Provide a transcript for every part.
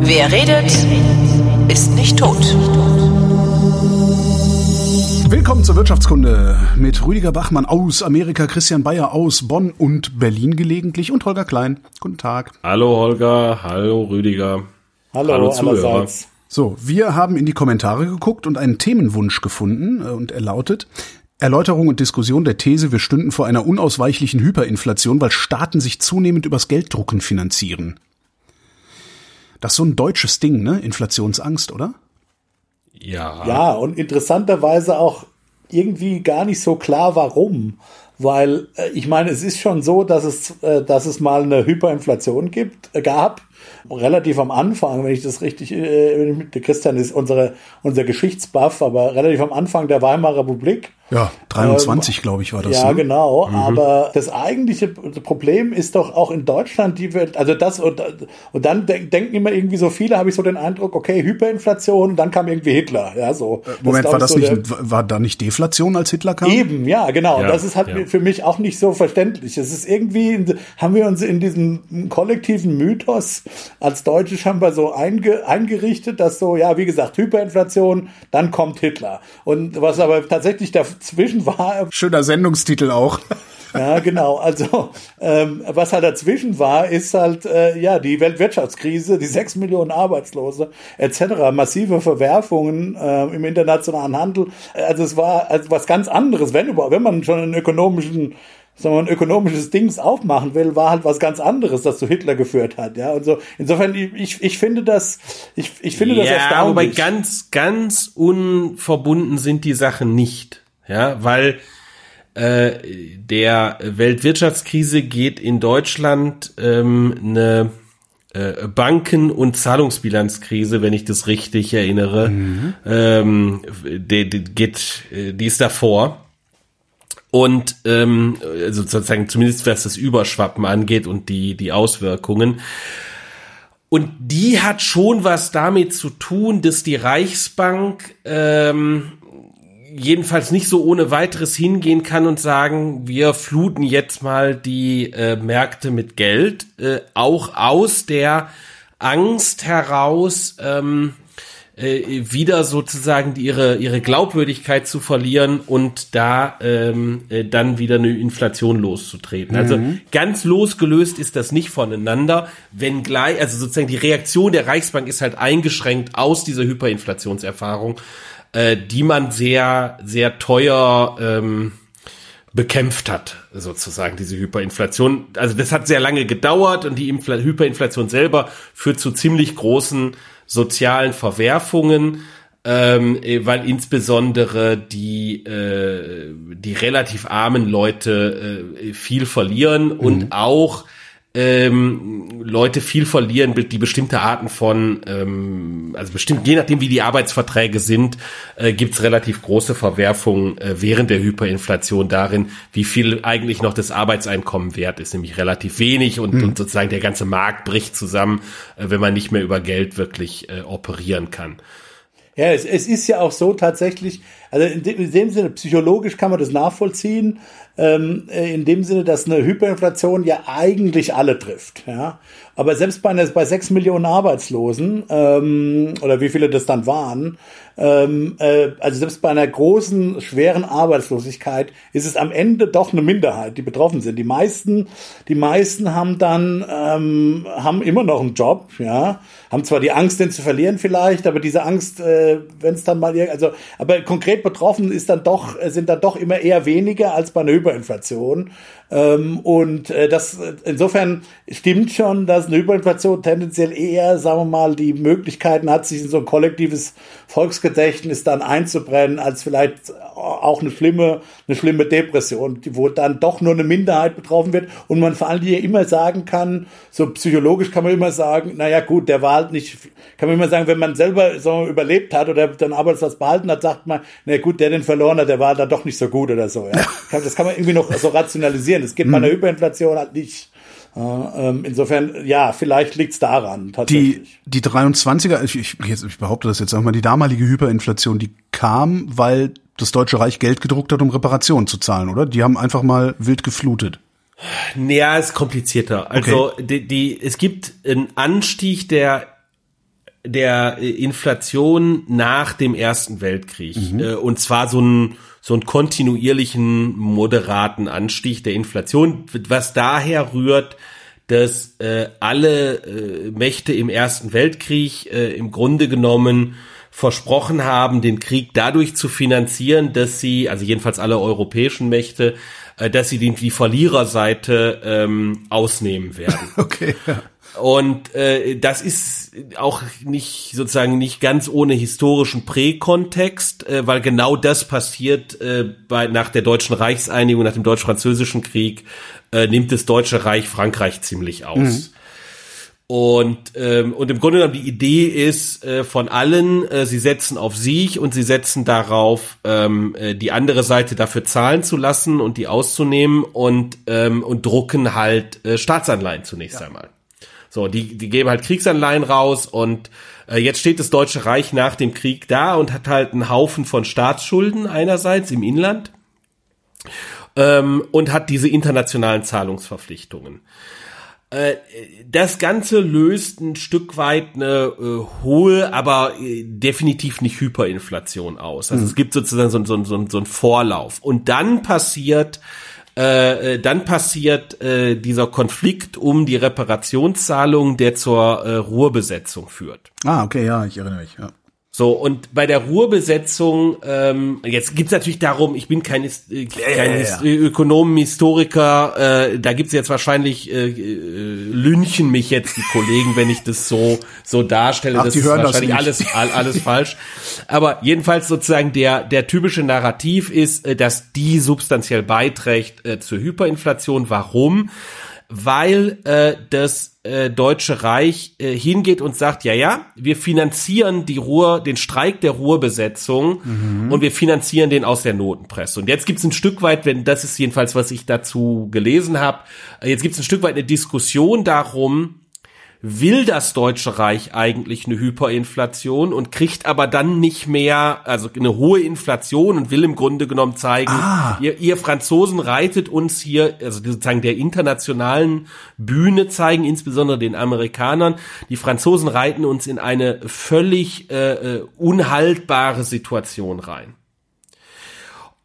Wer redet, ist nicht tot. Willkommen zur Wirtschaftskunde mit Rüdiger Bachmann aus Amerika, Christian Bayer aus Bonn und Berlin gelegentlich und Holger Klein. Guten Tag. Hallo Holger, hallo Rüdiger. Hallo, hallo Zuhörer. Allerseits. So, wir haben in die Kommentare geguckt und einen Themenwunsch gefunden äh, und er lautet Erläuterung und Diskussion der These, wir stünden vor einer unausweichlichen Hyperinflation, weil Staaten sich zunehmend übers Gelddrucken finanzieren. Das ist so ein deutsches Ding, ne? Inflationsangst, oder? Ja. Ja, und interessanterweise auch irgendwie gar nicht so klar, warum. Weil äh, ich meine, es ist schon so, dass es, äh, dass es mal eine Hyperinflation gibt, äh, gab relativ am Anfang, wenn ich das richtig, äh, der Christian ist unsere, unser Geschichtsbuff, aber relativ am Anfang der Weimarer Republik. Ja, 23, ähm, glaube ich, war das. Ja, ne? genau. Mhm. Aber das eigentliche Problem ist doch auch in Deutschland, die wird, also das und, und dann denk, denken immer irgendwie so viele, habe ich so den Eindruck, okay, Hyperinflation, dann kam irgendwie Hitler. Ja, so. Äh, Moment, das war das so nicht, der, war da nicht Deflation, als Hitler kam? Eben, ja, genau. Ja, das ist halt ja. für mich auch nicht so verständlich. Es ist irgendwie, haben wir uns in diesem kollektiven Mythos als Deutsche scheinbar so einge, eingerichtet, dass so, ja, wie gesagt, Hyperinflation, dann kommt Hitler. Und was aber tatsächlich dazwischen war. Schöner Sendungstitel auch. Ja, genau. Also ähm, was halt dazwischen war, ist halt äh, ja die Weltwirtschaftskrise, die sechs Millionen Arbeitslose etc., massive Verwerfungen äh, im internationalen Handel. Also es war also was ganz anderes, wenn überhaupt, wenn man schon einen ökonomischen sagen wir, ein ökonomisches Dings aufmachen will, war halt was ganz anderes, das zu Hitler geführt hat, ja. Und so, insofern, ich, ich finde das, ich, ich finde ja, das erstaunlich. Ja, aber ganz, ganz unverbunden sind die Sachen nicht, ja, weil äh, der Weltwirtschaftskrise geht in Deutschland ähm, eine äh, Banken- und Zahlungsbilanzkrise, wenn ich das richtig erinnere, mhm. ähm, die, die geht, äh, die ist davor. Und ähm, also sozusagen zumindest was das Überschwappen angeht und die, die Auswirkungen. Und die hat schon was damit zu tun, dass die Reichsbank ähm, jedenfalls nicht so ohne weiteres hingehen kann und sagen, wir fluten jetzt mal die äh, Märkte mit Geld, äh, auch aus der Angst heraus, ähm, äh, wieder sozusagen die, ihre, ihre Glaubwürdigkeit zu verlieren und da ähm, äh, dann wieder eine Inflation loszutreten. Also mhm. Also ganz losgelöst ist das nicht voneinander, wenn gleich, also sozusagen die Reaktion der Reichsbank ist halt eingeschränkt aus dieser Hyperinflationserfahrung, äh, die man sehr, sehr teuer ähm, bekämpft hat, sozusagen, diese Hyperinflation. Also das hat sehr lange gedauert und die Infl Hyperinflation selber führt zu ziemlich großen sozialen Verwerfungen, ähm, äh, weil insbesondere die äh, die relativ armen Leute äh, viel verlieren mhm. und auch ähm, Leute viel verlieren, die bestimmte Arten von, ähm, also bestimmt, je nachdem wie die Arbeitsverträge sind, äh, gibt's relativ große Verwerfungen äh, während der Hyperinflation darin, wie viel eigentlich noch das Arbeitseinkommen wert ist, nämlich relativ wenig und, mhm. und sozusagen der ganze Markt bricht zusammen, äh, wenn man nicht mehr über Geld wirklich äh, operieren kann. Ja, es, es ist ja auch so tatsächlich, also in dem, in dem Sinne, psychologisch kann man das nachvollziehen, ähm, äh, in dem Sinne, dass eine Hyperinflation ja eigentlich alle trifft. Ja? Aber selbst bei, bei sechs Millionen Arbeitslosen, ähm, oder wie viele das dann waren, ähm, äh, also selbst bei einer großen, schweren Arbeitslosigkeit ist es am Ende doch eine Minderheit, die betroffen sind. Die meisten, die meisten haben dann, ähm, haben immer noch einen Job, ja, haben zwar die Angst, den zu verlieren vielleicht, aber diese Angst, äh, wenn es dann mal, also, aber konkret betroffen ist dann doch, sind dann doch immer eher weniger als bei einer Hyperinflation. Ähm, und äh, das insofern stimmt schon, dass eine Hyperinflation tendenziell eher, sagen wir mal, die Möglichkeiten hat, sich in so ein kollektives Volksgedächtnis dann einzubrennen, als vielleicht auch eine schlimme, eine schlimme Depression, wo dann doch nur eine Minderheit betroffen wird und man vor allem hier immer sagen kann, so psychologisch kann man immer sagen, naja gut, der war halt nicht, kann man immer sagen, wenn man selber so überlebt hat oder den Arbeitsplatz behalten hat, sagt man, na gut, der den verloren hat, der war dann doch nicht so gut oder so. Ja. Das kann man irgendwie noch so rationalisieren. Das geht bei einer mhm. Hyperinflation halt nicht. Ähm, insofern, ja, vielleicht liegt's daran. Tatsächlich. Die, die 23er, ich, ich, ich behaupte das jetzt auch mal, die damalige Hyperinflation, die kam, weil das Deutsche Reich Geld gedruckt hat, um Reparationen zu zahlen, oder? Die haben einfach mal wild geflutet. Naja, ist komplizierter. Also Okay. die, die, es gibt einen Anstieg der der äh, Inflation nach dem Ersten Weltkrieg äh, und zwar so einen so einen kontinuierlichen moderaten Anstieg der Inflation, was daher rührt, dass äh, alle äh, Mächte im Ersten Weltkrieg äh, im Grunde genommen versprochen haben, den Krieg dadurch zu finanzieren, dass sie, also jedenfalls alle europäischen Mächte, äh, dass sie die, die Verliererseite ähm, ausnehmen werden. Okay. Ja. Und äh, das ist auch nicht sozusagen nicht ganz ohne historischen Präkontext, äh, weil genau das passiert äh, bei nach der deutschen Reichseinigung, nach dem deutsch-französischen Krieg, äh, nimmt das Deutsche Reich Frankreich ziemlich aus. Und, ähm, und im Grunde genommen die Idee ist äh, von allen, äh, sie setzen auf Sieg und sie setzen darauf, ähm, äh, die andere Seite dafür zahlen zu lassen und die auszunehmen und, ähm, und drucken halt äh, Staatsanleihen zunächst einmal. So, die, die geben halt Kriegsanleihen raus und äh, jetzt steht das Deutsche Reich nach dem Krieg da und hat halt einen Haufen von Staatsschulden einerseits im Inland ähm, und hat diese internationalen Zahlungsverpflichtungen. Äh, Das Ganze löst ein Stück weit eine äh, hohe, aber äh, definitiv nicht Hyperinflation aus. Also es gibt sozusagen so, so, so, so einen Vorlauf. Und dann passiert äh, äh, dann passiert äh, dieser Konflikt um die Reparationszahlung, der zur äh, Ruhrbesetzung führt. Ah, okay, ja, ich erinnere mich. Ja. So, und bei der Ruhrbesetzung, ähm, jetzt gibt's natürlich darum, ich bin kein, äh, kein ja, ja. Äh, Ökonom, Historiker, äh, da gibt's jetzt wahrscheinlich, äh, äh, lynchen mich jetzt die Kollegen, wenn ich das so, so darstelle. Ach, das ist hören das wahrscheinlich nicht. alles, all, alles falsch. Aber jedenfalls sozusagen der, der typische Narrativ ist, äh, dass die substanziell beiträgt äh, zur Hyperinflation. Warum? Weil äh, das äh, Deutsche Reich äh, hingeht und sagt, ja, ja, wir finanzieren die Ruhr, den Streik der Ruhrbesetzung und wir finanzieren den aus der Notenpresse. Und jetzt gibt's ein Stück weit, wenn das ist jedenfalls, was ich dazu gelesen habe, jetzt gibt's ein Stück weit eine Diskussion darum, will das Deutsche Reich eigentlich eine Hyperinflation und kriegt aber dann nicht mehr, also eine hohe Inflation und will im Grunde genommen zeigen, ihr, ihr Franzosen reitet uns hier, also sozusagen der internationalen Bühne zeigen, insbesondere den Amerikanern, die Franzosen reiten uns in eine völlig äh, äh, unhaltbare Situation rein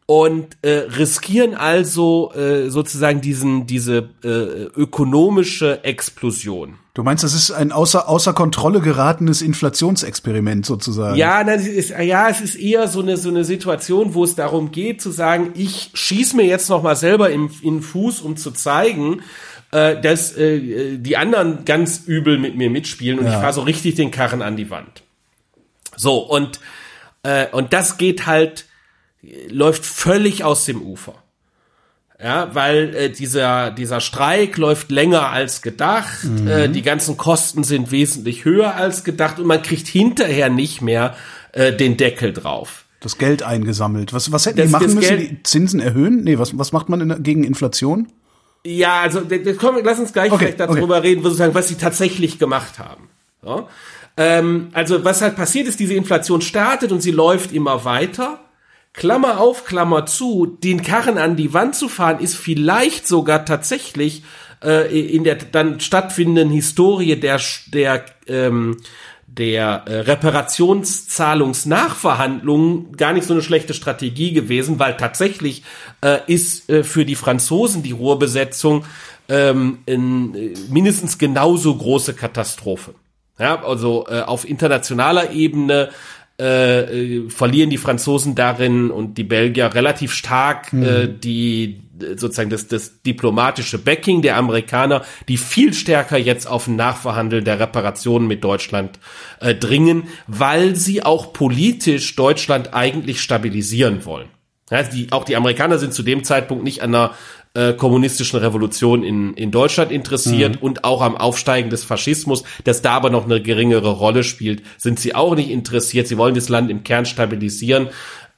und äh, riskieren also äh, sozusagen diesen diese äh, ökonomische Explosion. Du meinst, das ist ein außer, außer Kontrolle geratenes Inflationsexperiment sozusagen? Ja, nein, es ist, ja, es ist eher so eine so eine Situation, wo es darum geht zu sagen, ich schieß mir jetzt noch mal selber im, in den Fuß, um zu zeigen, äh, dass äh, die anderen ganz übel mit mir mitspielen und Ja. ich fahre so richtig den Karren an die Wand. So und äh, und das geht halt läuft völlig aus dem Ufer. Ja, weil äh, dieser, dieser Streik läuft länger als gedacht, äh, die ganzen Kosten sind wesentlich höher als gedacht und man kriegt hinterher nicht mehr äh, den Deckel drauf. Das Geld eingesammelt. Was, was hätten Das- die machen müssen? Geld- Die Zinsen erhöhen? Nee, was, was macht man in, gegen Inflation? Ja, also kommen, lass uns gleich Okay, vielleicht darüber reden, sozusagen, was sie tatsächlich gemacht haben. So. Ähm, also was halt passiert ist, diese Inflation startet und sie läuft immer weiter. Klammer auf, Klammer zu, den Karren an die Wand zu fahren, ist vielleicht sogar tatsächlich äh, in der dann stattfindenden Historie der der ähm, der äh, Reparationszahlungsnachverhandlungen gar nicht so eine schlechte Strategie gewesen, weil tatsächlich äh, ist äh, für die Franzosen die Ruhrbesetzung ähm, in, äh, mindestens genauso große Katastrophe. Ja, also äh, auf internationaler Ebene äh, äh, verlieren die Franzosen darin und die Belgier relativ stark äh, die äh, sozusagen das, das diplomatische Backing der Amerikaner, die viel stärker jetzt auf ein Nachverhandeln der Reparationen mit Deutschland äh, dringen, weil sie auch politisch Deutschland eigentlich stabilisieren wollen. Ja, die, auch die Amerikaner sind zu dem Zeitpunkt nicht an einer äh, kommunistischen Revolution in, in Deutschland interessiert und auch am Aufsteigen des Faschismus, dass da aber noch eine geringere Rolle spielt, sind sie auch nicht interessiert. Sie wollen das Land im Kern stabilisieren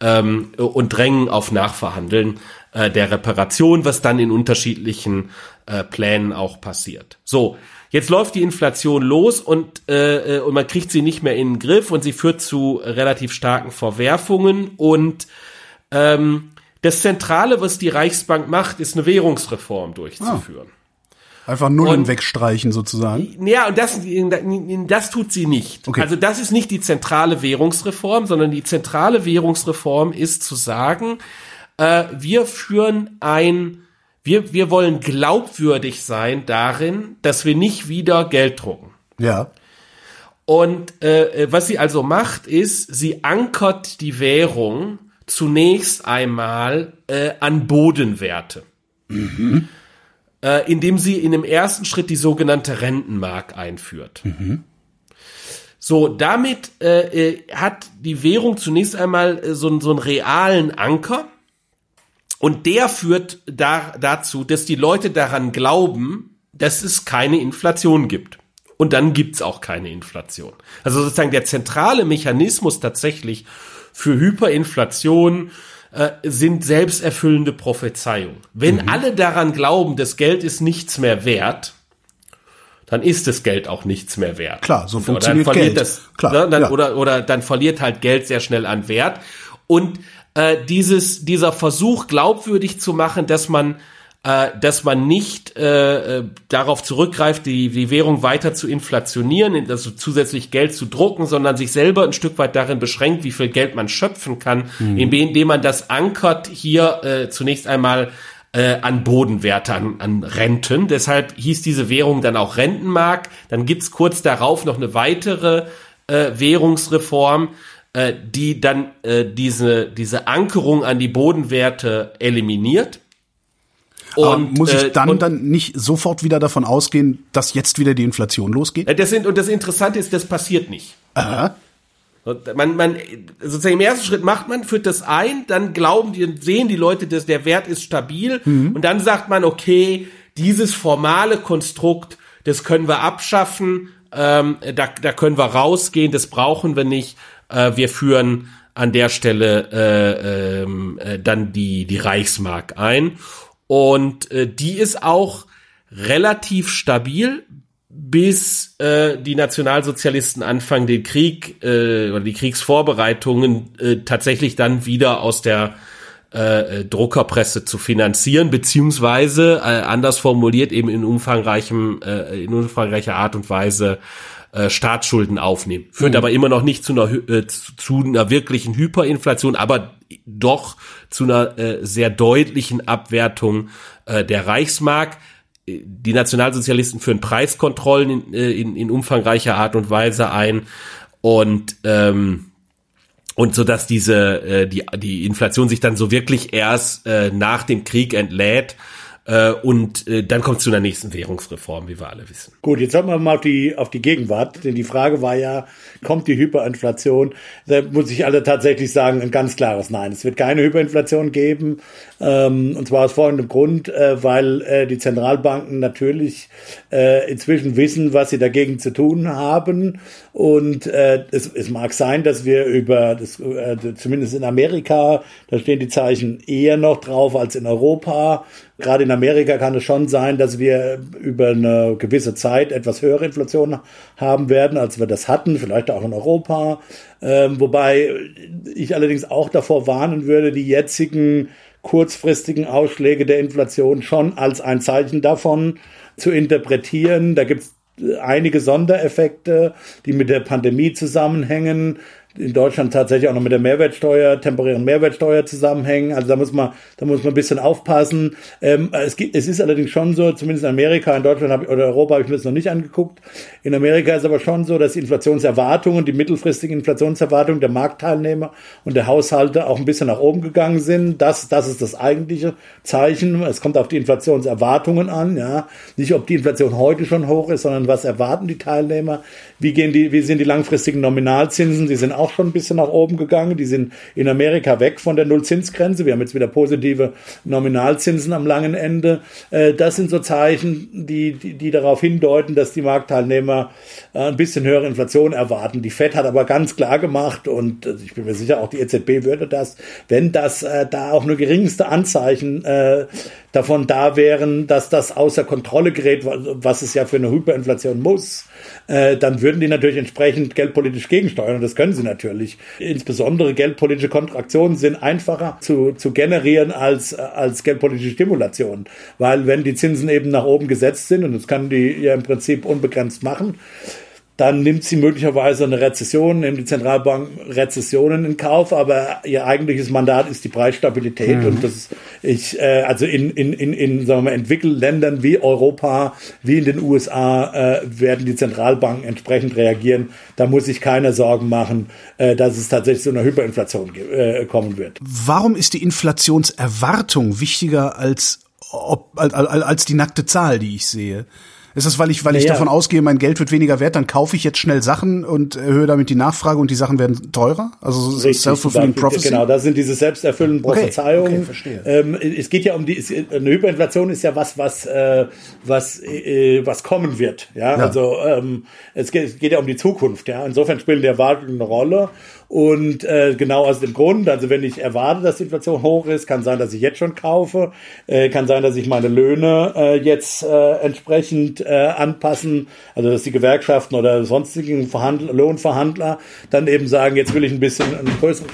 ähm, und drängen auf Nachverhandeln äh, der Reparation, was dann in unterschiedlichen äh, Plänen auch passiert. So, jetzt läuft die Inflation los und, äh, äh, und man kriegt sie nicht mehr in den Griff und sie führt zu relativ starken Verwerfungen und Ähm, das Zentrale, was die Reichsbank macht, ist eine Währungsreform durchzuführen. Einfach Nullen Und- wegstreichen sozusagen. Ja, und das, das tut sie nicht. Okay. Also das ist nicht die zentrale Währungsreform, sondern die zentrale Währungsreform ist zu sagen, äh, wir führen ein, wir, wir wollen glaubwürdig sein darin, dass wir nicht wieder Geld drucken. Ja. Und äh, was sie also macht, ist, sie ankert die Währung zunächst einmal äh, an Bodenwerte. Äh, indem sie in dem ersten Schritt die sogenannte Rentenmark einführt. So, damit äh, äh, hat die Währung zunächst einmal äh, so, einen- so einen realen Anker. Und der führt da, dazu, dass die Leute daran glauben, dass es keine Inflation gibt. Und dann gibt's auch keine Inflation. Also sozusagen der zentrale Mechanismus tatsächlich für Hyperinflation äh, sind selbsterfüllende Prophezeiungen. Wenn alle daran glauben, das Geld ist nichts mehr wert, dann ist das Geld auch nichts mehr wert. Klar, so Oder funktioniert verliert Geld. Das, Klar, ne, dann, ja. oder, oder dann verliert halt Geld sehr schnell an Wert. Und äh, dieses, dieser Versuch glaubwürdig zu machen, dass man äh, dass man nicht äh, äh, darauf zurückgreift, die, die Währung weiter zu inflationieren, also zusätzlich Geld zu drucken, sondern sich selber ein Stück weit darin beschränkt, wie viel Geld man schöpfen kann, indem man das ankert hier äh, zunächst einmal äh, an Bodenwerte, an, an Renten. Deshalb hieß diese Währung dann auch Rentenmark. Dann gibt's kurz darauf noch eine weitere äh, Währungsreform, äh, die dann äh, diese, diese Ankerung an die Bodenwerte eliminiert. Aber muss ich äh, dann und- dann nicht sofort wieder davon ausgehen, dass jetzt wieder die Inflation losgeht? Äh, Das sind, und das Interessante ist, das passiert nicht. Aha. Und Man, man, sozusagen im ersten Schritt macht man, führt das ein, dann glauben die, sehen die Leute, dass der Wert ist stabil, und dann sagt man, okay, dieses formale Konstrukt, das können wir abschaffen, ähm, da, da können wir rausgehen, das brauchen wir nicht, äh, wir führen an der Stelle äh, ähm, äh, dann die, die Reichsmark ein. Und äh, die ist auch relativ stabil, bis äh, die Nationalsozialisten anfangen, den Krieg äh, oder die Kriegsvorbereitungen äh, tatsächlich dann wieder aus der äh, äh, Druckerpresse zu finanzieren, beziehungsweise äh, anders formuliert eben in umfangreichem, äh, in umfangreicher Art und Weise äh, Staatsschulden aufnehmen. Führt aber immer noch nicht zu einer, äh, zu, zu einer wirklichen Hyperinflation, aber doch zu einer äh, sehr deutlichen Abwertung äh, der Reichsmark. Die Nationalsozialisten führen Preiskontrollen in, äh, in, in umfangreicher Art und Weise ein. Und ähm, und so dass diese äh, die die Inflation sich dann so wirklich erst äh, nach dem Krieg entlädt äh, und äh, dann kommt es zu einer nächsten Währungsreform, wie wir alle wissen. Gut, jetzt schauen wir mal auf die, auf die Gegenwart, denn die Frage war ja, kommt die Hyperinflation? Da muss ich alle tatsächlich sagen, ein ganz klares Nein. Es wird keine Hyperinflation geben, ähm, und zwar aus folgendem Grund, äh, weil äh, die Zentralbanken natürlich äh, inzwischen wissen, was sie dagegen zu tun haben und äh, es, es mag sein, dass wir über, das, äh, zumindest in Amerika, da stehen die Zeichen eher noch drauf als in Europa. Gerade in Amerika kann es schon sein, dass wir über eine gewisse Zeit etwas höhere Inflation haben werden, als wir das hatten, vielleicht auch in Europa. Ähm, wobei ich allerdings auch davor warnen würde, die jetzigen kurzfristigen Ausschläge der Inflation schon als ein Zeichen davon zu interpretieren. Da gibt es einige Sondereffekte, die mit der Pandemie zusammenhängen, in Deutschland tatsächlich auch noch mit der Mehrwertsteuer, temporären Mehrwertsteuer zusammenhängen. Also da muss man, da muss man ein bisschen aufpassen. Ähm, es, gibt, es ist allerdings schon so, zumindest in Amerika, in Deutschland hab, ich- oder Europa habe ich mir das noch nicht angeguckt. In Amerika ist aber schon so, dass die Inflationserwartungen, die mittelfristigen Inflationserwartungen der Marktteilnehmer und der Haushalte auch ein bisschen nach oben gegangen sind. Das, das ist das eigentliche Zeichen. Es kommt auf die Inflationserwartungen an, ja. Nicht, ob die Inflation heute schon hoch ist, sondern was erwarten die Teilnehmer? Wie gehen die, wie sind die langfristigen Nominalzinsen? Die sind auch schon ein bisschen nach oben gegangen. Die sind in Amerika weg von der Nullzinsgrenze. Wir haben jetzt wieder positive Nominalzinsen am langen Ende. Äh, Das sind so Zeichen, die, die, die darauf hindeuten, dass die Marktteilnehmer äh, ein bisschen höhere Inflation erwarten. Die FED hat aber ganz klar gemacht und äh, ich bin mir sicher, auch die EZB würde das, wenn das da auch nur geringste Anzeichen davon da wären, dass das außer Kontrolle gerät, was es ja für eine Hyperinflation muss, äh, dann würden die natürlich entsprechend geldpolitisch gegensteuern. Und das können sie natürlich. Insbesondere geldpolitische Kontraktionen sind einfacher zu, zu generieren als, als geldpolitische Stimulation. Weil wenn die Zinsen eben nach oben gesetzt sind, und das kann die ja im Prinzip unbegrenzt machen, dann nimmt sie möglicherweise eine Rezession, nimmt die Zentralbank Rezessionen in Kauf, aber ihr eigentliches Mandat ist die Preisstabilität mhm. und das ich äh, also in in in in sagen wir mal, entwickelten Ländern wie Europa, wie in den USA äh, werden die Zentralbanken entsprechend reagieren. Da muss sich keiner Sorgen machen, äh, dass es tatsächlich zu einer Hyperinflation äh, kommen wird. Warum ist die Inflationserwartung wichtiger als ob, als, als die nackte Zahl, die ich sehe? Ist das, weil ich, weil ich ja. davon ausgehe, mein Geld wird weniger wert, dann kaufe ich jetzt schnell Sachen und erhöhe damit die Nachfrage und die Sachen werden teurer? Also self-fulfilling prophecy? Genau, das sind diese selbsterfüllenden Prophezeiungen. Okay, okay, verstehe. Ähm, es geht ja um die, eine Hyperinflation ist ja was, was, äh, was, äh, was kommen wird. Ja, ja. also ähm, es, geht, es geht ja um die Zukunft. Ja, insofern spielen die Erwartungen eine Rolle. Und äh, genau aus dem Grund, also wenn ich erwarte, dass die Inflation hoch ist, kann sein, dass ich jetzt schon kaufe, äh, kann sein, dass ich meine Löhne äh, jetzt äh, entsprechend äh, anpassen, also dass die Gewerkschaften oder sonstigen Verhandl Lohnverhandler dann eben sagen, jetzt will ich ein bisschen einen größeren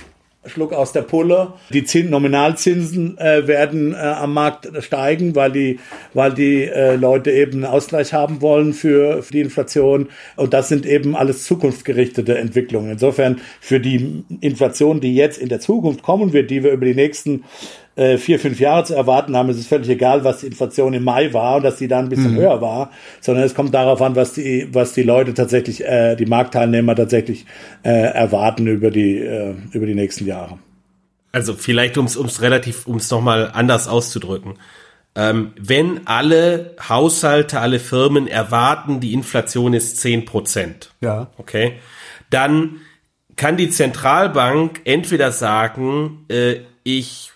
Schluck aus der Pulle. Die Zins Nominalzinsen äh, werden äh, am Markt steigen, weil die, weil die äh, Leute eben einen Ausgleich haben wollen für, für die Inflation. Und das sind eben alles zukunftsgerichtete Entwicklungen. Insofern für die Inflation, die jetzt in der Zukunft kommen wird, die wir über die nächsten äh, vier, fünf Jahre zu erwarten haben, es ist völlig egal, was die Inflation im Mai war und dass die da ein bisschen mhm. höher war, sondern es kommt darauf an, was die, was die Leute tatsächlich, äh, die Marktteilnehmer tatsächlich äh, erwarten über die, äh, über die nächsten Jahre. Also vielleicht, um es relativ, um es nochmal anders auszudrücken. Ähm, wenn alle Haushalte, alle Firmen erwarten, die Inflation ist zehn Prozent. Ja. Okay. Dann kann die Zentralbank entweder sagen, äh, ich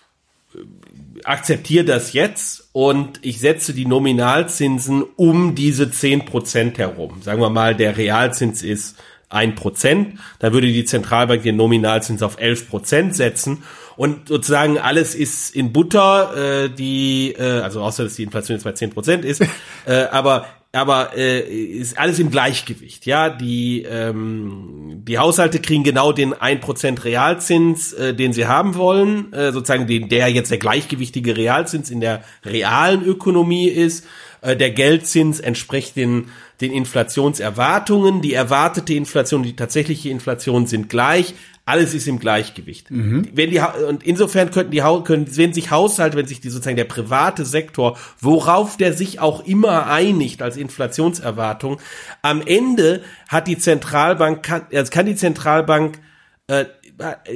akzeptiere das jetzt und ich setze die Nominalzinsen um diese zehn Prozent herum. Sagen wir mal, der Realzins ist ein Prozent, da würde die Zentralbank den Nominalzins auf elf Prozent setzen und sozusagen alles ist in Butter, äh, die, äh, also außer dass die Inflation jetzt bei zehn Prozent ist, äh, aber aber äh, ist alles im Gleichgewicht. Ja, die ähm, die Haushalte kriegen genau den 1% Realzins, äh, den sie haben wollen, äh, sozusagen den der jetzt der gleichgewichtige Realzins in der realen Ökonomie ist. Äh, der Geldzins entspricht den den Inflationserwartungen. Die erwartete Inflation, die tatsächliche Inflation sind gleich alles ist im Gleichgewicht. Mhm. Wenn die und insofern könnten die können wenn sich Haushalte, wenn sich die sozusagen der private Sektor, worauf der sich auch immer einigt als Inflationserwartung, am Ende hat die Zentralbank kann, also kann die Zentralbank äh,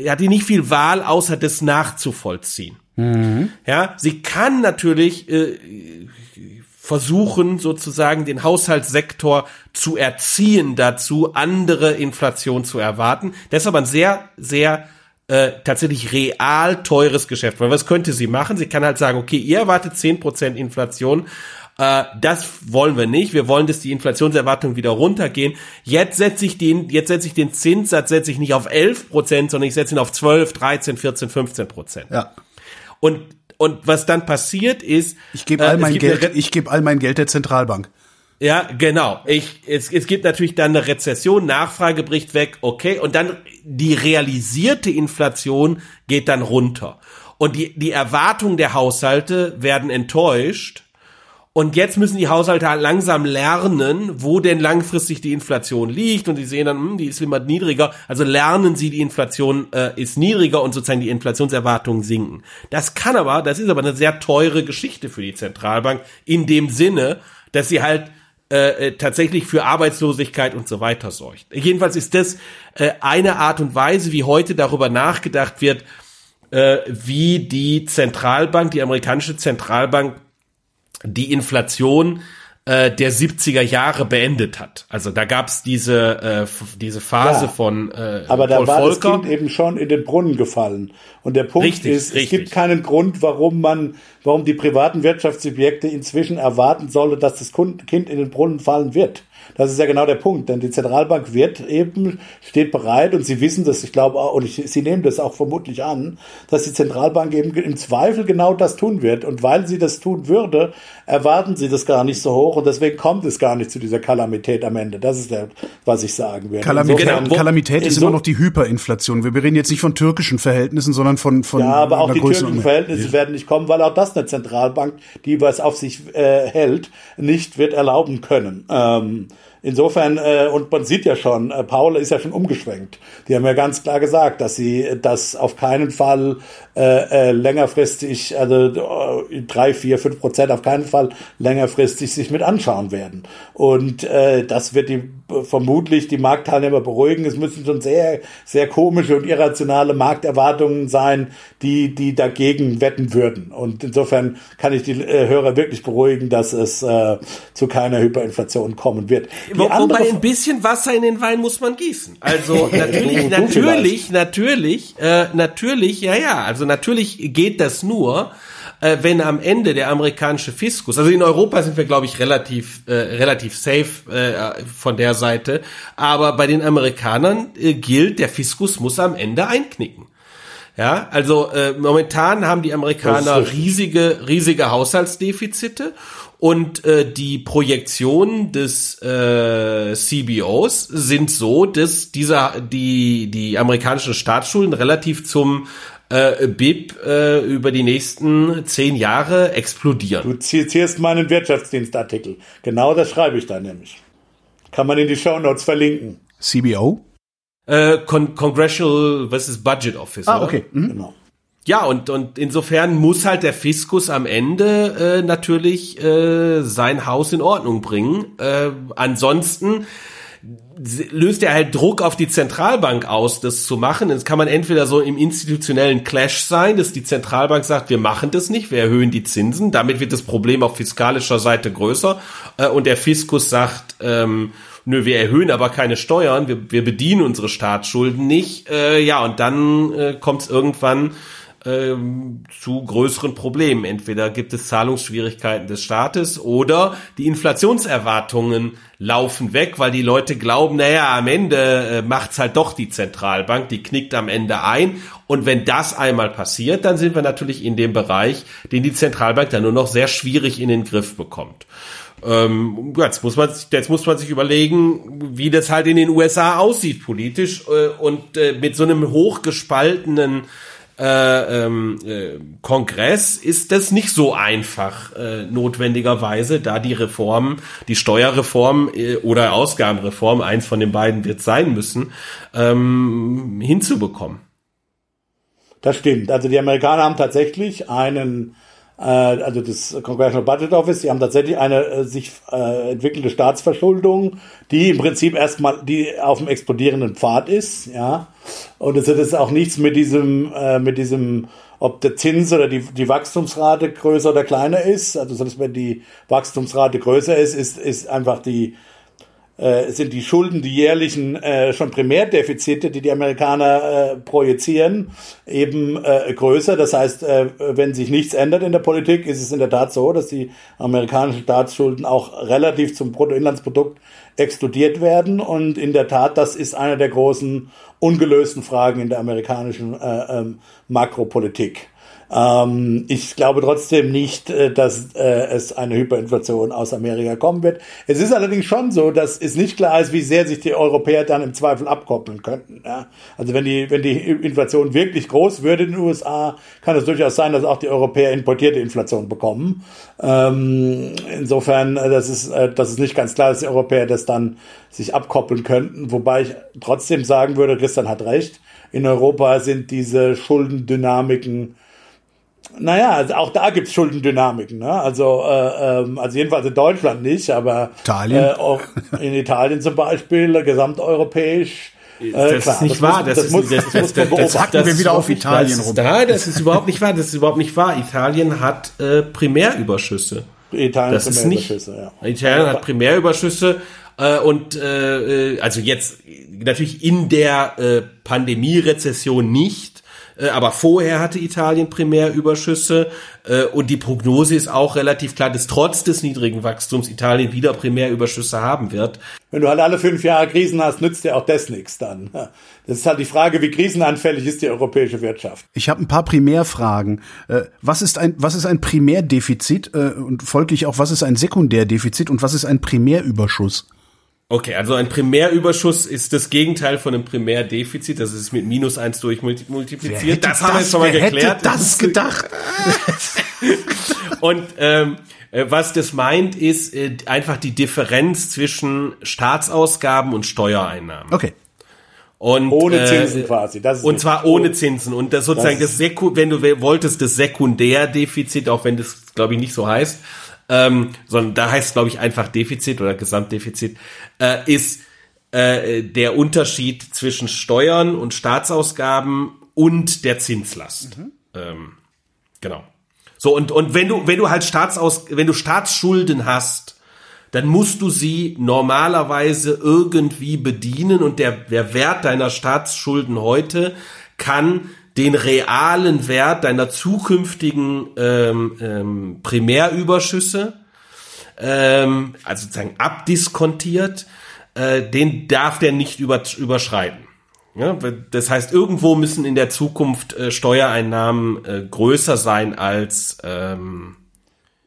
hat die nicht viel Wahl, außer das nachzuvollziehen. Mhm. Ja, sie kann natürlich äh, versuchen sozusagen den Haushaltssektor zu erziehen dazu, andere Inflation zu erwarten. Das ist aber ein sehr, sehr äh, tatsächlich real teures Geschäft. Weil was könnte sie machen? Sie kann halt sagen, okay, ihr erwartet zehn Prozent Inflation, äh, das wollen wir nicht. Wir wollen, dass die Inflationserwartungen wieder runtergehen. Jetzt setze ich den, jetzt setze ich den Zinssatz, setze ich nicht auf 11 Prozent, sondern ich setze ihn auf 12, 13, 14, 15 Prozent. Ja. Und und was dann passiert ist, ich gebe all äh, mein Geld, ich gebe all mein Geld der Zentralbank. Ja, genau. Ich, es, es gibt natürlich dann eine Rezession, Nachfrage bricht weg, okay, und dann die realisierte Inflation geht dann runter. Und die, die Erwartungen der Haushalte werden enttäuscht und jetzt müssen die Haushalte halt langsam lernen, wo denn langfristig die Inflation liegt. Und die sehen dann, hm, die ist immer niedriger. Also lernen sie, die Inflation äh, ist niedriger und sozusagen die Inflationserwartungen sinken. Das kann aber, das ist aber eine sehr teure Geschichte für die Zentralbank in dem Sinne, dass sie halt äh, äh tatsächlich für Arbeitslosigkeit und so weiter sorgt. Jedenfalls ist das äh, eine Art und Weise, wie heute darüber nachgedacht wird, äh, wie die Zentralbank, die amerikanische Zentralbank die Inflation äh, der 70er Jahre beendet hat. Also da gab's diese äh, diese Phase ja, von äh, Aber da Paul war Volcker. das Kind eben schon in den Brunnen gefallen. Und der Punkt richtig, ist, richtig. es gibt keinen Grund, warum man, warum die privaten Wirtschaftssubjekte inzwischen erwarten solle, dass das Kind in den Brunnen fallen wird. Das ist ja genau der Punkt, denn die Zentralbank wird eben, steht bereit und sie wissen das, ich glaube auch, und ich, sie nehmen das auch vermutlich an, dass die Zentralbank eben im Zweifel genau das tun wird. Und weil sie das tun würde, erwarten sie das gar nicht so hoch und deswegen kommt es gar nicht zu dieser Kalamität am Ende. Das ist der, was ich sagen werde. Kalamität, genau, Kalamität ist immer noch die Hyperinflation. Wir reden jetzt nicht von türkischen Verhältnissen, sondern von, von Ja, aber auch die türkischen Verhältnisse werden nicht kommen, weil auch das eine Zentralbank, die was auf sich äh, hält, nicht wird erlauben können. Ähm, Insofern, äh, und man sieht ja schon, äh, Paul ist ja schon umgeschwenkt. Die haben ja ganz klar gesagt, dass sie das auf keinen Fall äh, äh, längerfristig, also äh, drei, vier, fünf Prozent auf keinen Fall längerfristig sich mit anschauen werden. Und äh, das wird die vermutlich die Marktteilnehmer beruhigen. Es müssen schon sehr, sehr komische und irrationale Markterwartungen sein, die, die dagegen wetten würden. Und insofern kann ich die äh, Hörer wirklich beruhigen, dass es äh, zu keiner Hyperinflation kommen wird. Wo, wobei ein bisschen Wasser in den Wein muss man gießen. Also natürlich, natürlich, natürlich, äh, natürlich, ja, ja. Also natürlich geht das nur, äh, wenn am Ende der amerikanische Fiskus, also in Europa sind wir, glaube ich, relativ, äh, relativ safe äh, von der Seite, aber bei den Amerikanern äh, gilt, der Fiskus muss am Ende einknicken. Ja, also äh, momentan haben die Amerikaner riesige, riesige Haushaltsdefizite und äh, die Projektionen des äh, CBOs sind so, dass dieser die die amerikanischen Staatsschulden relativ zum äh, BIP äh, über die nächsten zehn Jahre explodieren. Du zitierst meinen Wirtschaftsdienstartikel. Genau das schreibe ich da nämlich. Kann man in die Show Notes verlinken. CBO? Äh, Con Congressional, was ist Budget Office? Ah, okay. Mhm. Genau. Ja, und, und insofern muss halt der Fiskus am Ende äh, natürlich äh, sein Haus in Ordnung bringen. Äh, ansonsten löst er halt Druck auf die Zentralbank aus, das zu machen. Das kann man entweder so im institutionellen Clash sein, dass die Zentralbank sagt, wir machen das nicht, wir erhöhen die Zinsen. Damit wird das Problem auf fiskalischer Seite größer. Äh, und der Fiskus sagt, ähm, nö, wir erhöhen aber keine Steuern, wir, wir bedienen unsere Staatsschulden nicht. Äh, ja, und dann äh, kommt es irgendwann ähm, zu größeren Problemen. Entweder gibt es Zahlungsschwierigkeiten des Staates oder die Inflationserwartungen laufen weg, weil die Leute glauben, naja, am Ende äh, macht's halt doch die Zentralbank, die knickt am Ende ein. Und wenn das einmal passiert, dann sind wir natürlich in dem Bereich, den die Zentralbank dann nur noch sehr schwierig in den Griff bekommt. Ähm, jetzt muss man jetzt muss man sich überlegen, wie das halt in den USA aussieht politisch äh, und äh, mit so einem hochgespaltenen äh, ähm, äh, Kongress ist das nicht so einfach äh, notwendigerweise, da die Reform, die Steuerreform äh, oder Ausgabenreform, eins von den beiden wird sein müssen, ähm, hinzubekommen. Das stimmt. Also die Amerikaner haben tatsächlich einen also das Congressional Budget Office, die haben tatsächlich eine äh, sich äh, entwickelte Staatsverschuldung, die im Prinzip erstmal die auf dem explodierenden Pfad ist, ja. Und es hat jetzt auch nichts mit diesem äh, mit diesem ob der Zins oder die, die Wachstumsrate größer oder kleiner ist. Also, dass wenn die Wachstumsrate größer ist, ist, ist einfach die, äh, sind die Schulden, die jährlichen äh, schon Primärdefizite, die die Amerikaner äh, projizieren, eben äh, größer. Das heißt, äh, wenn sich nichts ändert in der Politik, ist es in der Tat so, dass die amerikanischen Staatsschulden auch relativ zum Bruttoinlandsprodukt explodiert werden. Und in der Tat, das ist eine der großen ungelösten Fragen in der amerikanischen äh, ähm, Makropolitik. Ähm, ich glaube trotzdem nicht, äh, dass äh, es eine Hyperinflation aus Amerika kommen wird. Es ist allerdings schon so, dass es nicht klar ist, wie sehr sich die Europäer dann im Zweifel abkoppeln könnten. Ja? Also wenn die, wenn die Inflation wirklich groß würde in den USA, kann es durchaus sein, dass auch die Europäer importierte Inflation bekommen. Ähm, insofern, äh, das ist, äh, das ist nicht ganz klar, dass die Europäer das dann sich abkoppeln könnten. Wobei ich trotzdem sagen würde, Christian hat recht. In Europa sind diese Schuldendynamiken naja, also auch da gibt's Schuldendynamiken. Ne? Also, äh, ähm, also jedenfalls in Deutschland nicht, aber Italien. Äh, auch in Italien zum Beispiel, gesamteuropäisch. Äh, das klar, ist nicht das wahr. Das, das, muss, das, das, das, das hacken wir wieder auf Italien rum. Da, das ist überhaupt nicht wahr. Das ist überhaupt nicht wahr. Italien hat äh, Primärüberschüsse. Italien das ist nicht. Ja. Italien hat Primärüberschüsse äh, und äh, also jetzt natürlich in der äh, Pandemie-Rezession nicht äh, aber vorher hatte Italien Primärüberschüsse äh, und die Prognose ist auch relativ klar, dass trotz des niedrigen Wachstums Italien wieder Primärüberschüsse haben wird. Wenn du halt alle fünf Jahre Krisen hast, nützt dir auch das nichts dann. Das ist halt die Frage, wie krisenanfällig ist die europäische Wirtschaft. Ich habe ein paar Primärfragen. Äh, was ist ein was ist ein Primärdefizit äh, und folglich auch was ist ein Sekundärdefizit und was ist ein Primärüberschuss? Okay, also ein Primärüberschuss ist das Gegenteil von einem Primärdefizit. Das ist mit minus eins durch multipliziert. Das haben wir jetzt schon mal geklärt. Hätte das gedacht. Und ähm, äh, was das meint, ist äh, einfach die Differenz zwischen Staatsausgaben und Steuereinnahmen. Okay. Und, ohne Zinsen äh, quasi. Das ist und zwar ohne Zinsen. Und das sozusagen das, das Seku wenn du wolltest, das Sekundärdefizit, auch wenn das, glaube ich, nicht so heißt, ähm, sondern da heißt glaube ich einfach Defizit oder Gesamtdefizit, äh, ist äh, der Unterschied zwischen Steuern und Staatsausgaben und der Zinslast. Mhm. Ähm, genau. So und und wenn du wenn du halt Staatsaus wenn du Staatsschulden hast, dann musst du sie normalerweise irgendwie bedienen und der der Wert deiner Staatsschulden heute kann den realen Wert deiner zukünftigen ähm, ähm, Primärüberschüsse, ähm, also sozusagen abdiskontiert, äh, den darf der nicht über, überschreiten. Ja, das heißt, irgendwo müssen in der Zukunft äh, Steuereinnahmen äh, größer sein als ähm,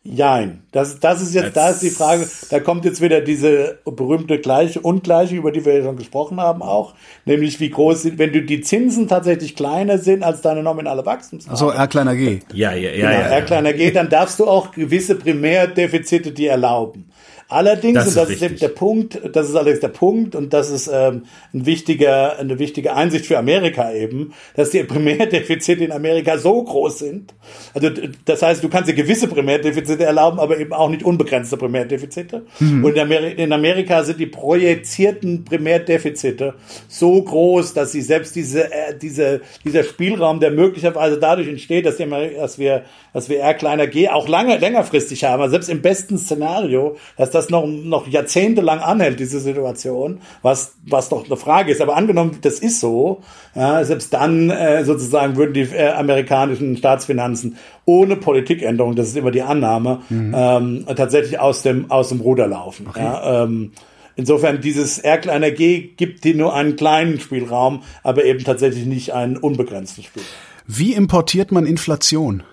Jein. Das, das ist jetzt, da ist die Frage, da kommt jetzt wieder diese berühmte gleiche Ungleiche, über die wir ja schon gesprochen haben auch, nämlich wie groß sind, wenn du die Zinsen tatsächlich kleiner sind als deine nominale Wachstumsrate. Also R kleiner G. Ja, ja, ja. Genau, ja, R kleiner G, dann darfst du auch gewisse Primärdefizite dir erlauben. Allerdings, das und das ist, ist eben der Punkt, das ist allerdings der Punkt, und das ist ähm, ein wichtiger, eine wichtige Einsicht für Amerika eben, dass die Primärdefizite in Amerika so groß sind. Also das heißt, du kannst dir gewisse Primärdefizite erlauben, aber eben auch nicht unbegrenzte Primärdefizite. Mhm. Und in, Ameri in Amerika sind die projizierten Primärdefizite so groß, dass sie selbst diese, äh, diese, dieser Spielraum, der möglicherweise dadurch entsteht, dass, die dass wir, dass wir R kleiner G auch lange, längerfristig haben, also selbst im besten Szenario, dass das noch, noch jahrzehntelang anhält, diese Situation, was, was doch eine Frage ist. Aber angenommen, das ist so, ja, selbst dann äh, sozusagen würden die äh, amerikanischen Staatsfinanzen ohne Politikänderung, das ist immer die Annahme, mhm. ähm, tatsächlich aus dem, aus dem Ruder laufen. Okay. Ja, ähm, Insofern, dieses R kleiner G gibt dir nur einen kleinen Spielraum, aber eben tatsächlich nicht einen unbegrenzten Spielraum. Wie importiert man Inflation?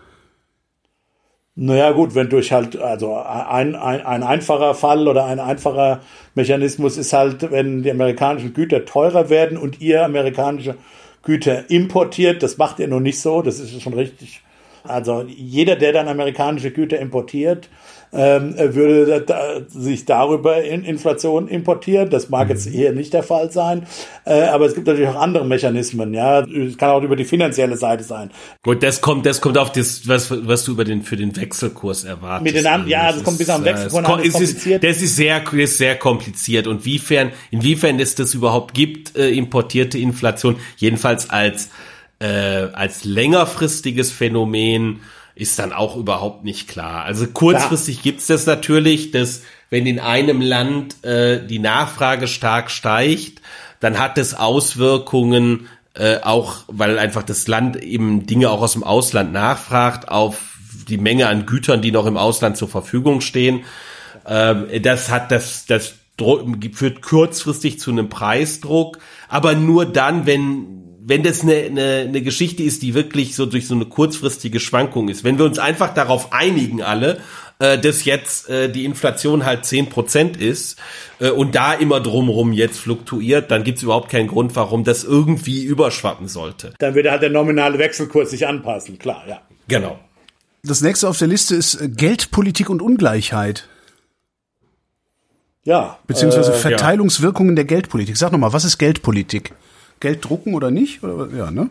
Naja gut, wenn durch halt, also ein, ein, ein einfacher Fall oder ein einfacher Mechanismus ist halt, wenn die amerikanischen Güter teurer werden und ihr amerikanische Güter importiert, das macht ihr noch nicht so, das ist schon richtig. Also jeder, der dann amerikanische Güter importiert, ähm, würde da, sich darüber in Inflation importieren. Das mag jetzt mhm. hier nicht der Fall sein, äh, aber es gibt natürlich auch andere Mechanismen. Ja, es kann auch über die finanzielle Seite sein. Gut, das kommt, das kommt auf das, was, was du über den für den Wechselkurs erwartest. Mit den anderen, ja, das, das kommt bis am äh, Wechselkurs an. Das, ist, das ist sehr, ist sehr kompliziert. Und wiefern, inwiefern es das überhaupt gibt, äh, importierte Inflation, jedenfalls als äh, als längerfristiges Phänomen ist dann auch überhaupt nicht klar. Also kurzfristig ja. gibt's das natürlich, dass wenn in einem Land äh, die Nachfrage stark steigt, dann hat es Auswirkungen äh, auch, weil einfach das Land eben Dinge auch aus dem Ausland nachfragt auf die Menge an Gütern, die noch im Ausland zur Verfügung stehen. Ähm, das hat das das führt kurzfristig zu einem Preisdruck, aber nur dann, wenn wenn das eine, eine, eine Geschichte ist, die wirklich so durch so eine kurzfristige Schwankung ist, wenn wir uns einfach darauf einigen alle, äh, dass jetzt äh, die Inflation halt zehn Prozent ist äh, und da immer drumherum jetzt fluktuiert, dann gibt's überhaupt keinen Grund, warum das irgendwie überschwappen sollte. Dann würde halt der nominale Wechselkurs sich anpassen, klar, ja. Genau. Das nächste auf der Liste ist äh, Geldpolitik und Ungleichheit. Ja. Beziehungsweise äh, Verteilungswirkungen ja. der Geldpolitik. Sag nochmal, was ist Geldpolitik? Geld drucken oder nicht? Oder, ja, ne?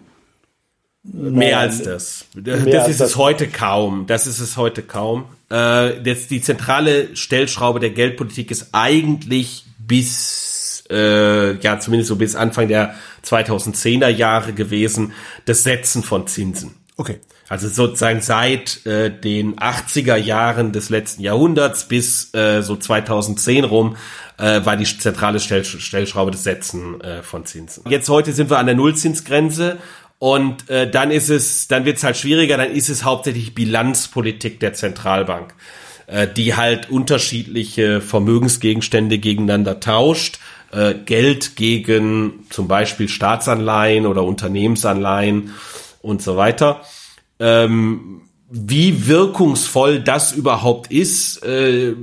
Mehr als das. Das ist es heute kaum. Das ist es heute kaum. Äh, das, die zentrale Stellschraube der Geldpolitik ist eigentlich bis, äh, ja, zumindest so bis Anfang der 2010er Jahre gewesen, das Setzen von Zinsen. Okay. Also sozusagen seit äh, den 80er Jahren des letzten Jahrhunderts bis äh, so 2010 rum äh, war die zentrale Stell Stellschraube des Setzen äh, von Zinsen. Jetzt heute sind wir an der Nullzinsgrenze Und äh, dann ist es, dann wird es halt schwieriger, dann ist es hauptsächlich Bilanzpolitik der Zentralbank, äh, die halt unterschiedliche Vermögensgegenstände gegeneinander tauscht. Äh, Geld gegen zum Beispiel Staatsanleihen oder Unternehmensanleihen und so weiter. Ähm, wie wirkungsvoll das überhaupt ist, äh,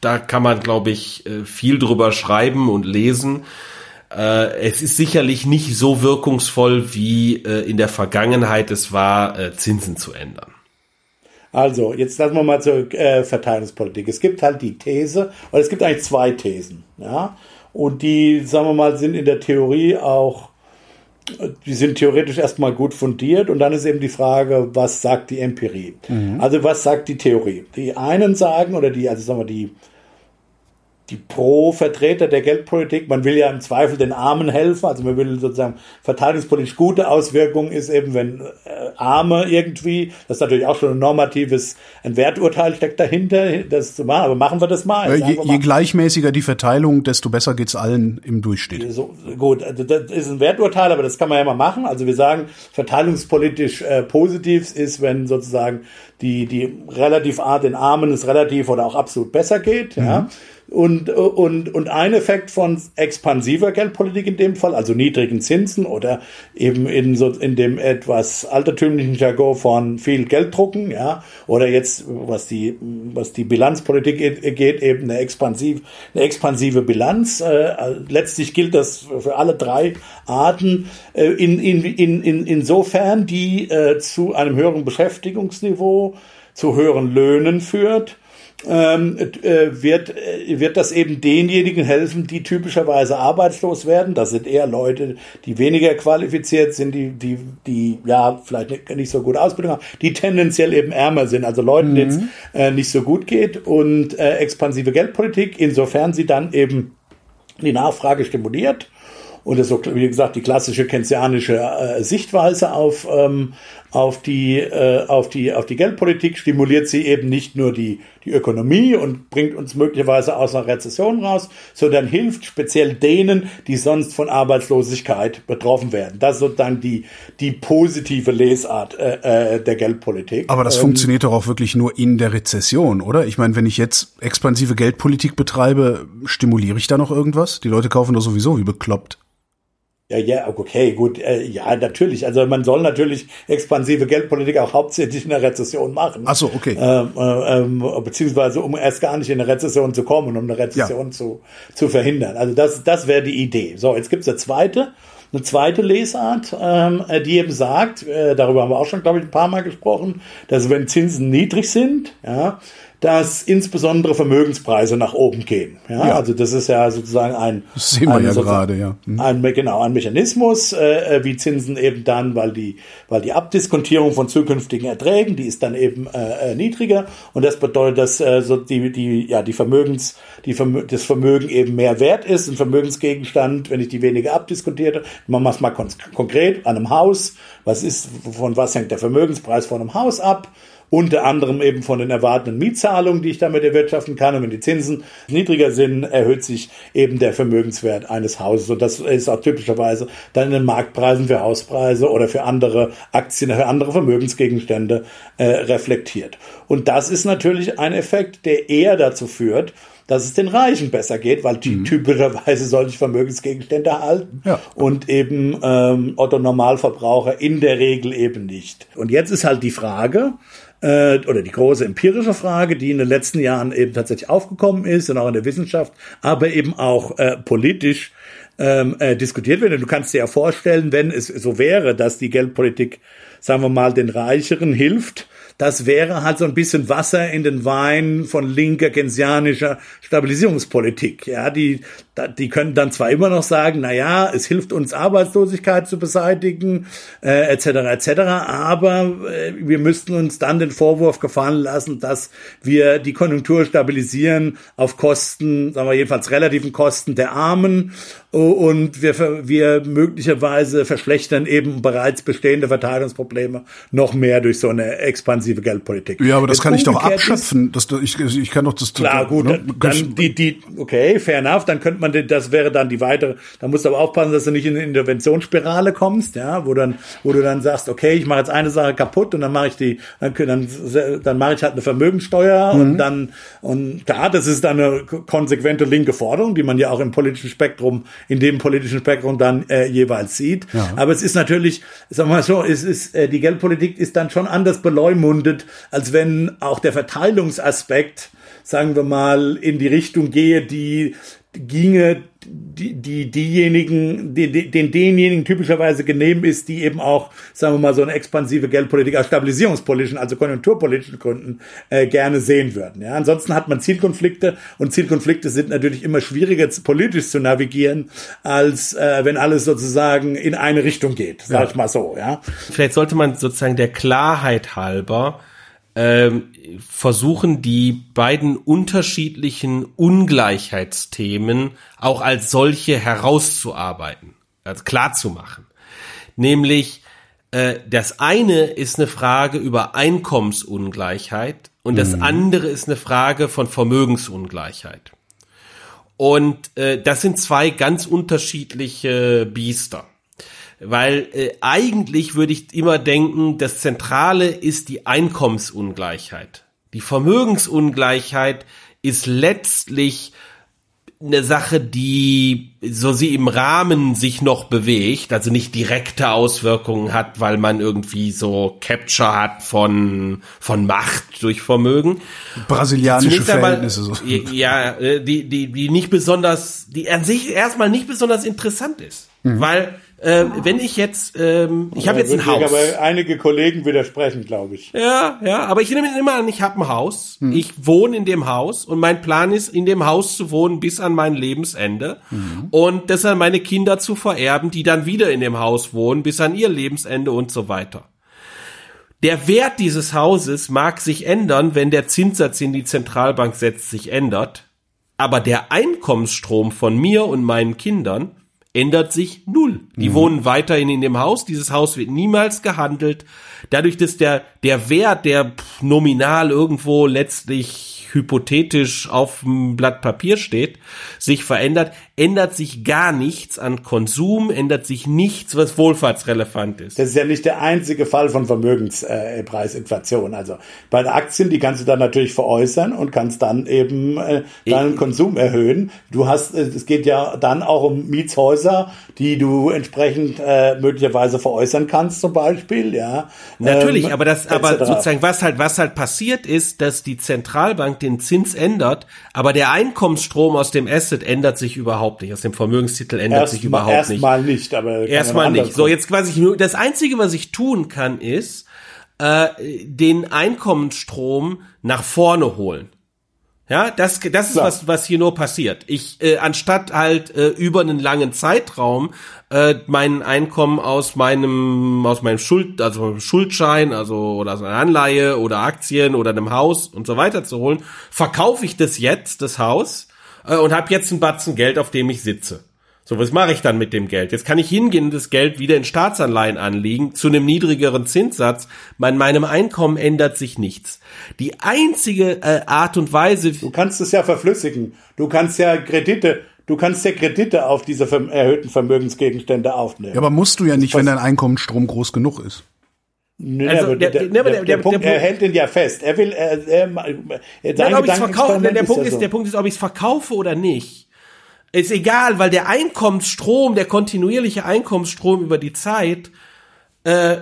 da kann man, glaube ich, äh, viel drüber schreiben und lesen. Äh, es ist sicherlich nicht so wirkungsvoll, wie äh, in der Vergangenheit es war, äh, Zinsen zu ändern. Also, jetzt lassen wir mal zur äh, Verteilungspolitik. Es gibt halt die These, oder es gibt eigentlich zwei Thesen, ja. Und die, sagen wir mal, sind in der Theorie auch, die sind theoretisch erstmal gut fundiert und dann ist eben die Frage, was sagt die Empirie? Mhm. Also was sagt die Theorie? Die einen sagen, oder die, also sagen wir, die die Pro-Vertreter der Geldpolitik. Man will ja im Zweifel den Armen helfen. Also man will sozusagen verteidigungspolitisch gute Auswirkungen ist eben, wenn äh, Arme irgendwie, das ist natürlich auch schon ein normatives, ein Werturteil steckt dahinter, das zu machen. Aber machen wir das mal. je, je gleichmäßiger die Verteilung, desto besser geht's allen im Durchschnitt. So, gut, also das ist ein Werturteil, aber das kann man ja mal machen. Also wir sagen, verteilungspolitisch äh, positiv ist, wenn sozusagen die, die relativ Art den Armen es relativ oder auch absolut besser geht. Mhm. Ja. Und, und, und ein Effekt von expansiver Geldpolitik in dem Fall, also niedrigen Zinsen oder eben in, so, in dem etwas altertümlichen Jargon von viel Geld drucken, ja, oder jetzt, was die, was die Bilanzpolitik geht, eben eine, expansiv, eine expansive Bilanz. Äh, letztlich gilt das für alle drei Arten, äh, in, in, in, in, insofern die äh, zu einem höheren Beschäftigungsniveau, zu höheren Löhnen führt ähm, äh, wird, äh, wird das eben denjenigen helfen, die typischerweise arbeitslos werden. Das sind eher Leute, die weniger qualifiziert sind, die, die, die ja vielleicht nicht, so gut Ausbildung haben, die tendenziell eben ärmer sind, also Leuten, mhm. denen es äh, nicht so gut geht und äh, expansive Geldpolitik, insofern sie dann eben die Nachfrage stimuliert und das ist so, wie gesagt, die klassische keynesianische äh, Sichtweise auf, ähm, auf, die, äh, auf, die, auf die Geldpolitik stimuliert sie eben nicht nur die, die Ökonomie und bringt uns möglicherweise aus einer Rezession raus, sondern hilft speziell denen, die sonst von Arbeitslosigkeit betroffen werden. Das ist sozusagen die, die positive Lesart äh, äh, der Geldpolitik. Aber das ähm, funktioniert doch auch wirklich nur in der Rezession, oder? Ich meine, wenn ich jetzt expansive Geldpolitik betreibe, stimuliere ich da noch irgendwas? Die Leute kaufen doch sowieso wie bekloppt. Ja, ja, okay, gut, äh, ja, natürlich. Also man soll natürlich expansive Geldpolitik auch hauptsächlich in der Rezession machen. Ach so, okay. Ähm, äh, ähm, beziehungsweise um erst gar nicht in eine Rezession zu kommen, um eine Rezession ja. zu, zu verhindern. Also das, das wäre die Idee. So, jetzt gibt's eine zweite, eine zweite Lesart, ähm, die eben sagt, äh, darüber haben wir auch schon, glaube ich, ein paar Mal gesprochen, dass wenn Zinsen niedrig sind, ja, dass insbesondere Vermögenspreise nach oben gehen. Ja, ja. also das ist ja sozusagen ein, das sehen wir ein, ja gerade, ja. Mhm. Ein, genau, ein Mechanismus, äh, wie Zinsen eben dann, weil die, weil die Abdiskontierung von zukünftigen Erträgen, die ist dann eben äh, äh niedriger und das bedeutet, dass äh, so die, die, ja, die Vermögens, die Vermö das Vermögen eben mehr wert ist, ein Vermögensgegenstand, wenn ich die weniger abdiskontierte. Machen wir es mal kon konkret an einem Haus. Was ist, von was hängt der Vermögenspreis von einem Haus ab? Unter anderem eben von den erwartenden Mietzahlungen, die ich damit erwirtschaften kann. Und wenn die Zinsen niedriger sind, erhöht sich eben der Vermögenswert eines Hauses. Und das ist auch typischerweise dann in den Marktpreisen für Hauspreise oder für andere Aktien, für andere Vermögensgegenstände äh, reflektiert. Und das ist natürlich ein Effekt, der eher dazu führt, dass es den Reichen besser geht, weil die mhm. typischerweise solche Vermögensgegenstände erhalten ja. und eben ähm, Otto Normalverbraucher in der Regel eben nicht. Und jetzt ist halt die Frage, äh, oder die große empirische Frage, die in den letzten Jahren eben tatsächlich aufgekommen ist und auch in der Wissenschaft, aber eben auch äh, politisch ähm, äh, diskutiert wird. Und du kannst dir ja vorstellen, wenn es so wäre, dass die Geldpolitik, sagen wir mal, den Reicheren hilft, das wäre halt so ein bisschen Wasser in den Wein von linker keynesianischer Stabilisierungspolitik. Ja, die, die können dann zwar immer noch sagen, na ja, es hilft uns Arbeitslosigkeit zu beseitigen, äh, etc. etc. Aber äh, wir müssten uns dann den Vorwurf gefallen lassen, dass wir die Konjunktur stabilisieren auf Kosten, sagen wir jedenfalls relativen Kosten der Armen und wir, wir möglicherweise verschlechtern eben bereits bestehende Verteilungsprobleme noch mehr durch so eine Expansion expansive Geldpolitik. Ja, aber das Wenn kann ich doch abschöpfen. Das, ich, ich kann doch das. Klar, gut, ne? dann die, die, okay, fair enough, dann könnte man, das wäre dann die weitere, da musst du aber aufpassen, dass du nicht in eine Interventionsspirale kommst, ja, wo dann, wo du dann sagst, okay, ich mache jetzt eine Sache kaputt und dann mache ich die, dann, dann, dann mache ich halt eine Vermögensteuer Mhm. und dann, und klar, das ist dann eine konsequente linke Forderung, die man ja auch im politischen Spektrum, in dem politischen Spektrum dann äh, jeweils sieht. Aber es ist natürlich, sagen wir mal so, es ist, äh, die Geldpolitik ist dann schon anders beleumundet, als wenn auch der Verteilungsaspekt, sagen wir mal, in die Richtung gehe, die ginge, die, die diejenigen, die, die, den denjenigen typischerweise genehm ist, die eben auch, sagen wir mal, so eine expansive Geldpolitik aus stabilisierungspolitischen, also konjunkturpolitischen Gründen äh, gerne sehen würden. Ja, ansonsten hat man Zielkonflikte und Zielkonflikte sind natürlich immer schwieriger politisch zu navigieren, als äh, wenn alles sozusagen in eine Richtung geht, sag ich mal so. Ja, Vielleicht sollte man sozusagen der Klarheit halber ähm, versuchen, die beiden unterschiedlichen Ungleichheitsthemen auch als solche herauszuarbeiten, also klar zu machen. Nämlich, äh, das eine ist eine Frage über Einkommensungleichheit und das andere ist eine Frage von Vermögensungleichheit. Und äh, das sind zwei ganz unterschiedliche Biester. Weil äh, eigentlich würde ich immer denken, das Zentrale ist die Einkommensungleichheit. Die Vermögensungleichheit ist letztlich eine Sache, die so sie im Rahmen sich noch bewegt, also nicht direkte Auswirkungen hat, weil man irgendwie so Capture hat von von Macht durch Vermögen. brasilianische Zunächst einmal, Verhältnisse. So. ja, äh, die, die, die nicht besonders, die an sich erstmal nicht besonders interessant ist. Mhm. Weil, äh, wenn ich jetzt, ähm, ich habe jetzt ein Haus. Aber einige Kollegen widersprechen, glaube ich. Ja, ja, aber ich nehme immer an, ich habe ein Haus, Hm. ich wohne in dem Haus und mein Plan ist, in dem Haus zu wohnen bis an mein Lebensende Hm. und das an meine Kinder zu vererben, die dann wieder in dem Haus wohnen bis an ihr Lebensende und so weiter. Der Wert dieses Hauses mag sich ändern, wenn der Zinssatz, den die Zentralbank setzt, sich ändert, aber der Einkommensstrom von mir und meinen Kindern ändert sich null. Die wohnen weiterhin in dem Haus, dieses Haus wird niemals gehandelt. Dadurch, dass der, der Wert, der nominal irgendwo letztlich hypothetisch auf dem Blatt Papier steht, sich verändert, ändert sich gar nichts an Konsum, ändert sich nichts, was wohlfahrtsrelevant ist. Das ist ja nicht der einzige Fall von Vermögenspreisinflation. Also bei den Aktien, die kannst du dann natürlich veräußern und kannst dann eben äh, deinen Konsum erhöhen. Du hast, äh, es geht ja dann auch um Mietshäuser, die du entsprechend äh, möglicherweise veräußern kannst, zum Beispiel. Ja, Natürlich, Ähm, aber das, aber sozusagen, was halt, was halt passiert ist, dass die Zentralbank den Zins ändert, aber der Einkommensstrom aus dem Asset ändert sich überhaupt nicht, aus dem Vermögenstitel ändert sich Erstmal überhaupt nicht. erstmal nicht, aber Erstmal nicht. So, jetzt quasi nur, das einzige, was ich tun kann, ist, äh, den Einkommensstrom nach vorne holen. Ja, das, das ist Klar. was, was hier nur passiert. Ich, äh, anstatt halt äh, über einen langen Zeitraum äh, mein Einkommen aus meinem, aus meinem Schuld, also meinem Schuldschein, also oder so einer Anleihe oder Aktien oder einem Haus und so weiter zu holen, verkaufe ich das jetzt, das Haus, äh, und habe jetzt einen Batzen Geld, auf dem ich sitze. So, was mache ich dann mit dem Geld? Jetzt kann ich hingehen das Geld wieder in Staatsanleihen anlegen, zu einem niedrigeren Zinssatz. Bei meinem Einkommen ändert sich nichts. Die einzige äh, Art und Weise, Du kannst es ja verflüssigen. Du kannst ja Kredite, du kannst ja Kredite auf diese erhöhten Vermögensgegenstände aufnehmen. Ja, aber musst du ja nicht, wenn dein Einkommensstrom groß genug ist. Nee, Also aber der- der, der- der, der- der, der- Punkt, er hält ihn ja fest. Er will, er, er, er, Nein, ob ich's verkaufe, Gedankenexperiment der, Punkt ja ist, der Punkt ist, ob ich es verkaufe oder nicht. Ist egal, weil der Einkommensstrom, der kontinuierliche Einkommensstrom über die Zeit, äh,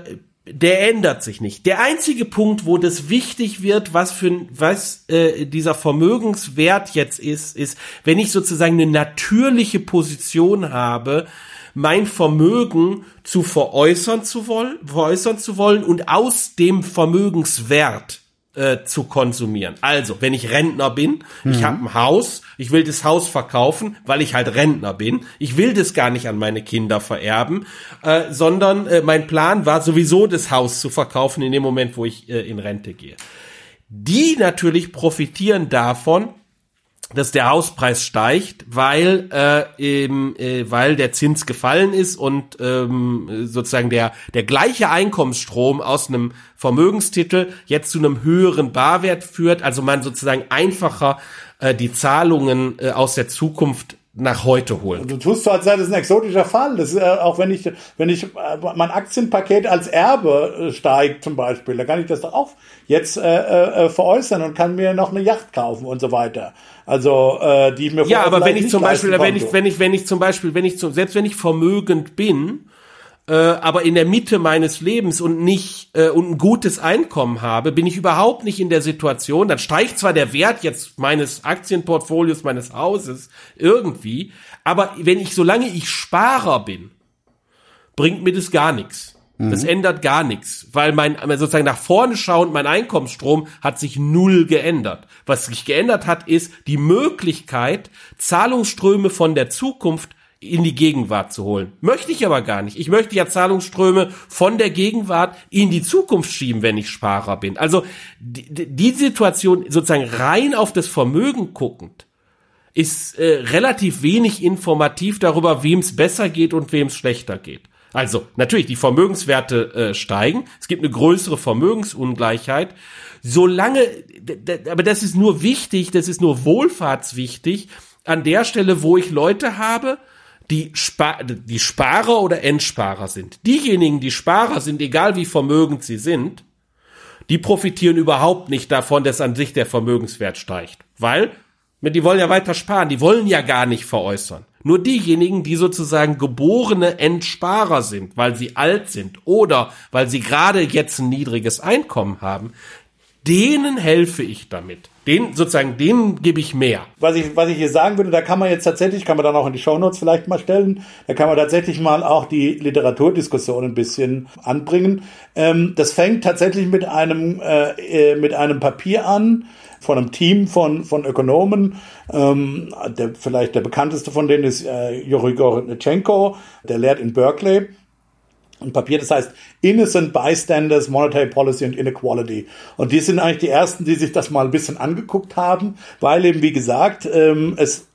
der ändert sich nicht. Der einzige Punkt, wo das wichtig wird, was für was äh, dieser Vermögenswert jetzt ist, ist, wenn ich sozusagen eine natürliche Position habe, mein Vermögen zu veräußern zu wollen, veräußern zu wollen und aus dem Vermögenswert äh, zu konsumieren. Also, wenn ich Rentner bin, ich habe ein Haus, ich will das Haus verkaufen, weil ich halt Rentner bin. Ich will das gar nicht an meine Kinder vererben, äh, sondern äh, mein Plan war sowieso das Haus zu verkaufen in dem Moment, wo ich äh, in Rente gehe. Die natürlich profitieren davon, dass der Hauspreis steigt, weil äh, eben, äh, weil der Zins gefallen ist und ähm, sozusagen der der gleiche Einkommensstrom aus einem Vermögenstitel jetzt zu einem höheren Barwert führt, also man sozusagen einfacher äh, die Zahlungen äh, aus der Zukunft nach heute holen. Du tust so, als sei das ein exotischer Fall. Das ist, äh, auch wenn ich, wenn ich äh, mein Aktienpaket als Erbe äh, steigt zum Beispiel, dann kann ich das doch auch jetzt äh, äh, veräußern und kann mir noch eine Yacht kaufen und so weiter. Also äh, die mir ja, aber wenn ich zum Beispiel, wenn ich, wenn ich, wenn ich zum Beispiel, wenn ich zum, selbst wenn ich vermögend bin, äh, aber in der Mitte meines Lebens und nicht äh, und ein gutes Einkommen habe, bin ich überhaupt nicht in der Situation. Dann steigt zwar der Wert jetzt meines Aktienportfolios, meines Hauses irgendwie, aber wenn ich, solange ich Sparer bin, bringt mir das gar nichts. Das mhm. ändert gar nichts, weil mein sozusagen nach vorne schauend mein Einkommensstrom hat sich null geändert. Was sich geändert hat, ist die Möglichkeit, Zahlungsströme von der Zukunft in die Gegenwart zu holen. Möchte ich aber gar nicht. Ich möchte ja Zahlungsströme von der Gegenwart in die Zukunft schieben, wenn ich Sparer bin. Also die, die Situation sozusagen rein auf das Vermögen guckend ist äh, relativ wenig informativ darüber, wem es besser geht und wem es schlechter geht. Also natürlich, die Vermögenswerte äh, steigen, es gibt eine größere Vermögensungleichheit. Solange, aber das ist nur wichtig, das ist nur wohlfahrtswichtig an der Stelle, wo ich Leute habe, die, Spar die Sparer oder Endsparer sind. Diejenigen, die Sparer sind, egal wie vermögend sie sind, die profitieren überhaupt nicht davon, dass an sich der Vermögenswert steigt. Weil, die wollen ja weiter sparen, die wollen ja gar nicht veräußern. Nur diejenigen, die sozusagen geborene Entsparer sind, weil sie alt sind oder weil sie gerade jetzt ein niedriges Einkommen haben, denen helfe ich damit. Den, sozusagen, denen gebe ich mehr. Was ich, was ich hier sagen würde, da kann man jetzt tatsächlich, kann man dann auch in die Shownotes vielleicht mal stellen, da kann man tatsächlich mal auch die Literaturdiskussion ein bisschen anbringen. Ähm, das fängt tatsächlich mit einem, äh, äh mit einem Papier an, von einem Team von, von Ökonomen. Ähm, der, vielleicht der bekannteste von denen ist äh, Yuri Gornetchenko, der lehrt in Berkeley. Ein Papier, das heißt Innocent Bystanders, Monetary Policy and Inequality. Und die sind eigentlich die ersten, die sich das mal ein bisschen angeguckt haben, weil eben, wie gesagt, ähm, es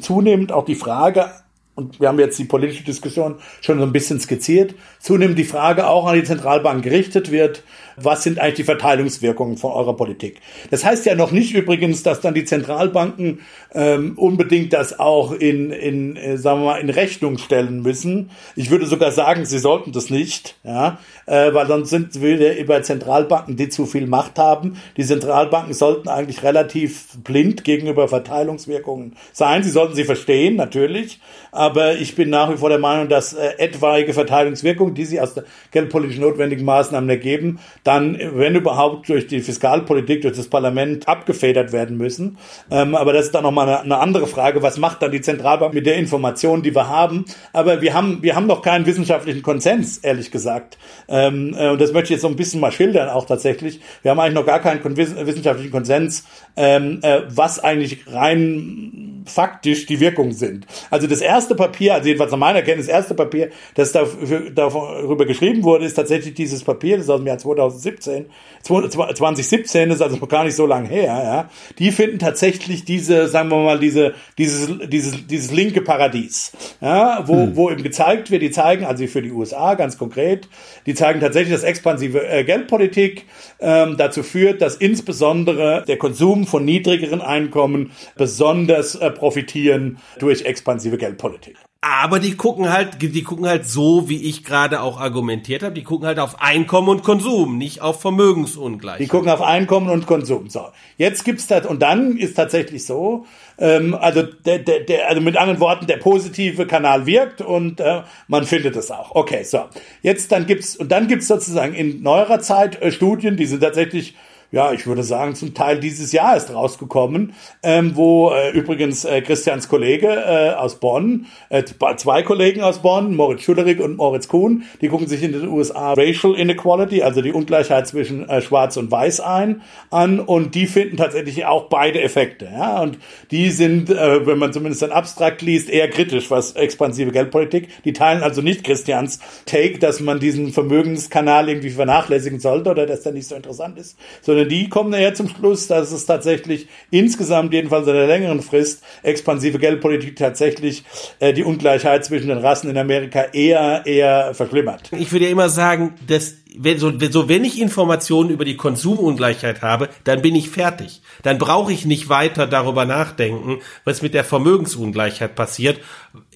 zunehmend auch die Frage und wir haben jetzt die politische Diskussion schon so ein bisschen skizziert, zunehmend die Frage auch an die Zentralbank gerichtet wird, was sind eigentlich die Verteilungswirkungen von eurer Politik. Das heißt ja noch nicht übrigens, dass dann die Zentralbanken ähm, unbedingt das auch in, in äh, sagen wir mal, in Rechnung stellen müssen. Ich würde sogar sagen, sie sollten das nicht, ja, äh, weil sonst sind wir über Zentralbanken, die zu viel Macht haben. Die Zentralbanken sollten eigentlich relativ blind gegenüber Verteilungswirkungen sein. Sie sollten sie verstehen, natürlich, aber ich bin nach wie vor der Meinung, dass äh, etwaige Verteilungswirkungen, die sie aus der geldpolitisch notwendigen Maßnahmen ergeben, dann, wenn überhaupt, durch die Fiskalpolitik, durch das Parlament abgefedert werden müssen. Ähm, aber das ist dann nochmal eine, eine andere Frage. Was macht dann die Zentralbank mit der Information, die wir haben? Aber wir haben, wir haben noch keinen wissenschaftlichen Konsens, ehrlich gesagt. Ähm, äh, und das möchte ich jetzt so ein bisschen mal schildern, auch tatsächlich. Wir haben eigentlich noch gar keinen wissenschaftlichen Konsens, ähm, äh, was eigentlich rein faktisch die Wirkungen sind. Also das erste Papier, also jedenfalls nach meiner Kenntnis, das erste Papier, das dafür, darüber geschrieben wurde, ist tatsächlich dieses Papier, das ist aus dem Jahr 2017, 2017 ist also noch gar nicht so lange her, ja. Die finden tatsächlich diese, sagen wir mal, diese, dieses, dieses, dieses linke Paradies, ja, wo, hm. wo eben gezeigt wird, die zeigen, also für die USA ganz konkret, die zeigen tatsächlich, dass expansive äh, Geldpolitik ähm, dazu führt, dass insbesondere der Konsum von niedrigeren Einkommen besonders äh, profitieren durch expansive Geldpolitik. Aber die gucken halt, die gucken halt so, wie ich gerade auch argumentiert habe, die gucken halt auf Einkommen und Konsum, nicht auf Vermögensungleichheit. Die gucken auf Einkommen und Konsum. So, jetzt gibt's das und dann ist tatsächlich so, ähm, also der, der, der, also mit anderen Worten, der positive Kanal wirkt und äh, man findet es auch. Okay, so jetzt dann gibt's und dann gibt's sozusagen in neuerer Zeit äh, Studien, die sind tatsächlich ja, ich würde sagen, zum Teil dieses Jahr ist rausgekommen, ähm, wo äh, übrigens äh, Christians Kollege äh, aus Bonn, äh, zwei Kollegen aus Bonn, Moritz Schullerig und Moritz Kuhn, die gucken sich in den USA Racial Inequality, also die Ungleichheit zwischen äh, Schwarz und Weiß ein, an und die finden tatsächlich auch beide Effekte. Ja? Und die sind, äh, wenn man zumindest dann abstrakt liest, eher kritisch, was expansive Geldpolitik. Die teilen also nicht Christians Take, dass man diesen Vermögenskanal irgendwie vernachlässigen sollte oder dass der nicht so interessant ist, sondern die kommen eher zum Schluss, dass es tatsächlich insgesamt, jedenfalls in der längeren Frist, expansive Geldpolitik tatsächlich äh, die Ungleichheit zwischen den Rassen in Amerika eher, eher verschlimmert. Ich würde ja immer sagen, dass wenn, so, so wenn ich Informationen über die Konsumungleichheit habe, dann bin ich fertig. Dann brauche ich nicht weiter darüber nachdenken, was mit der Vermögensungleichheit passiert,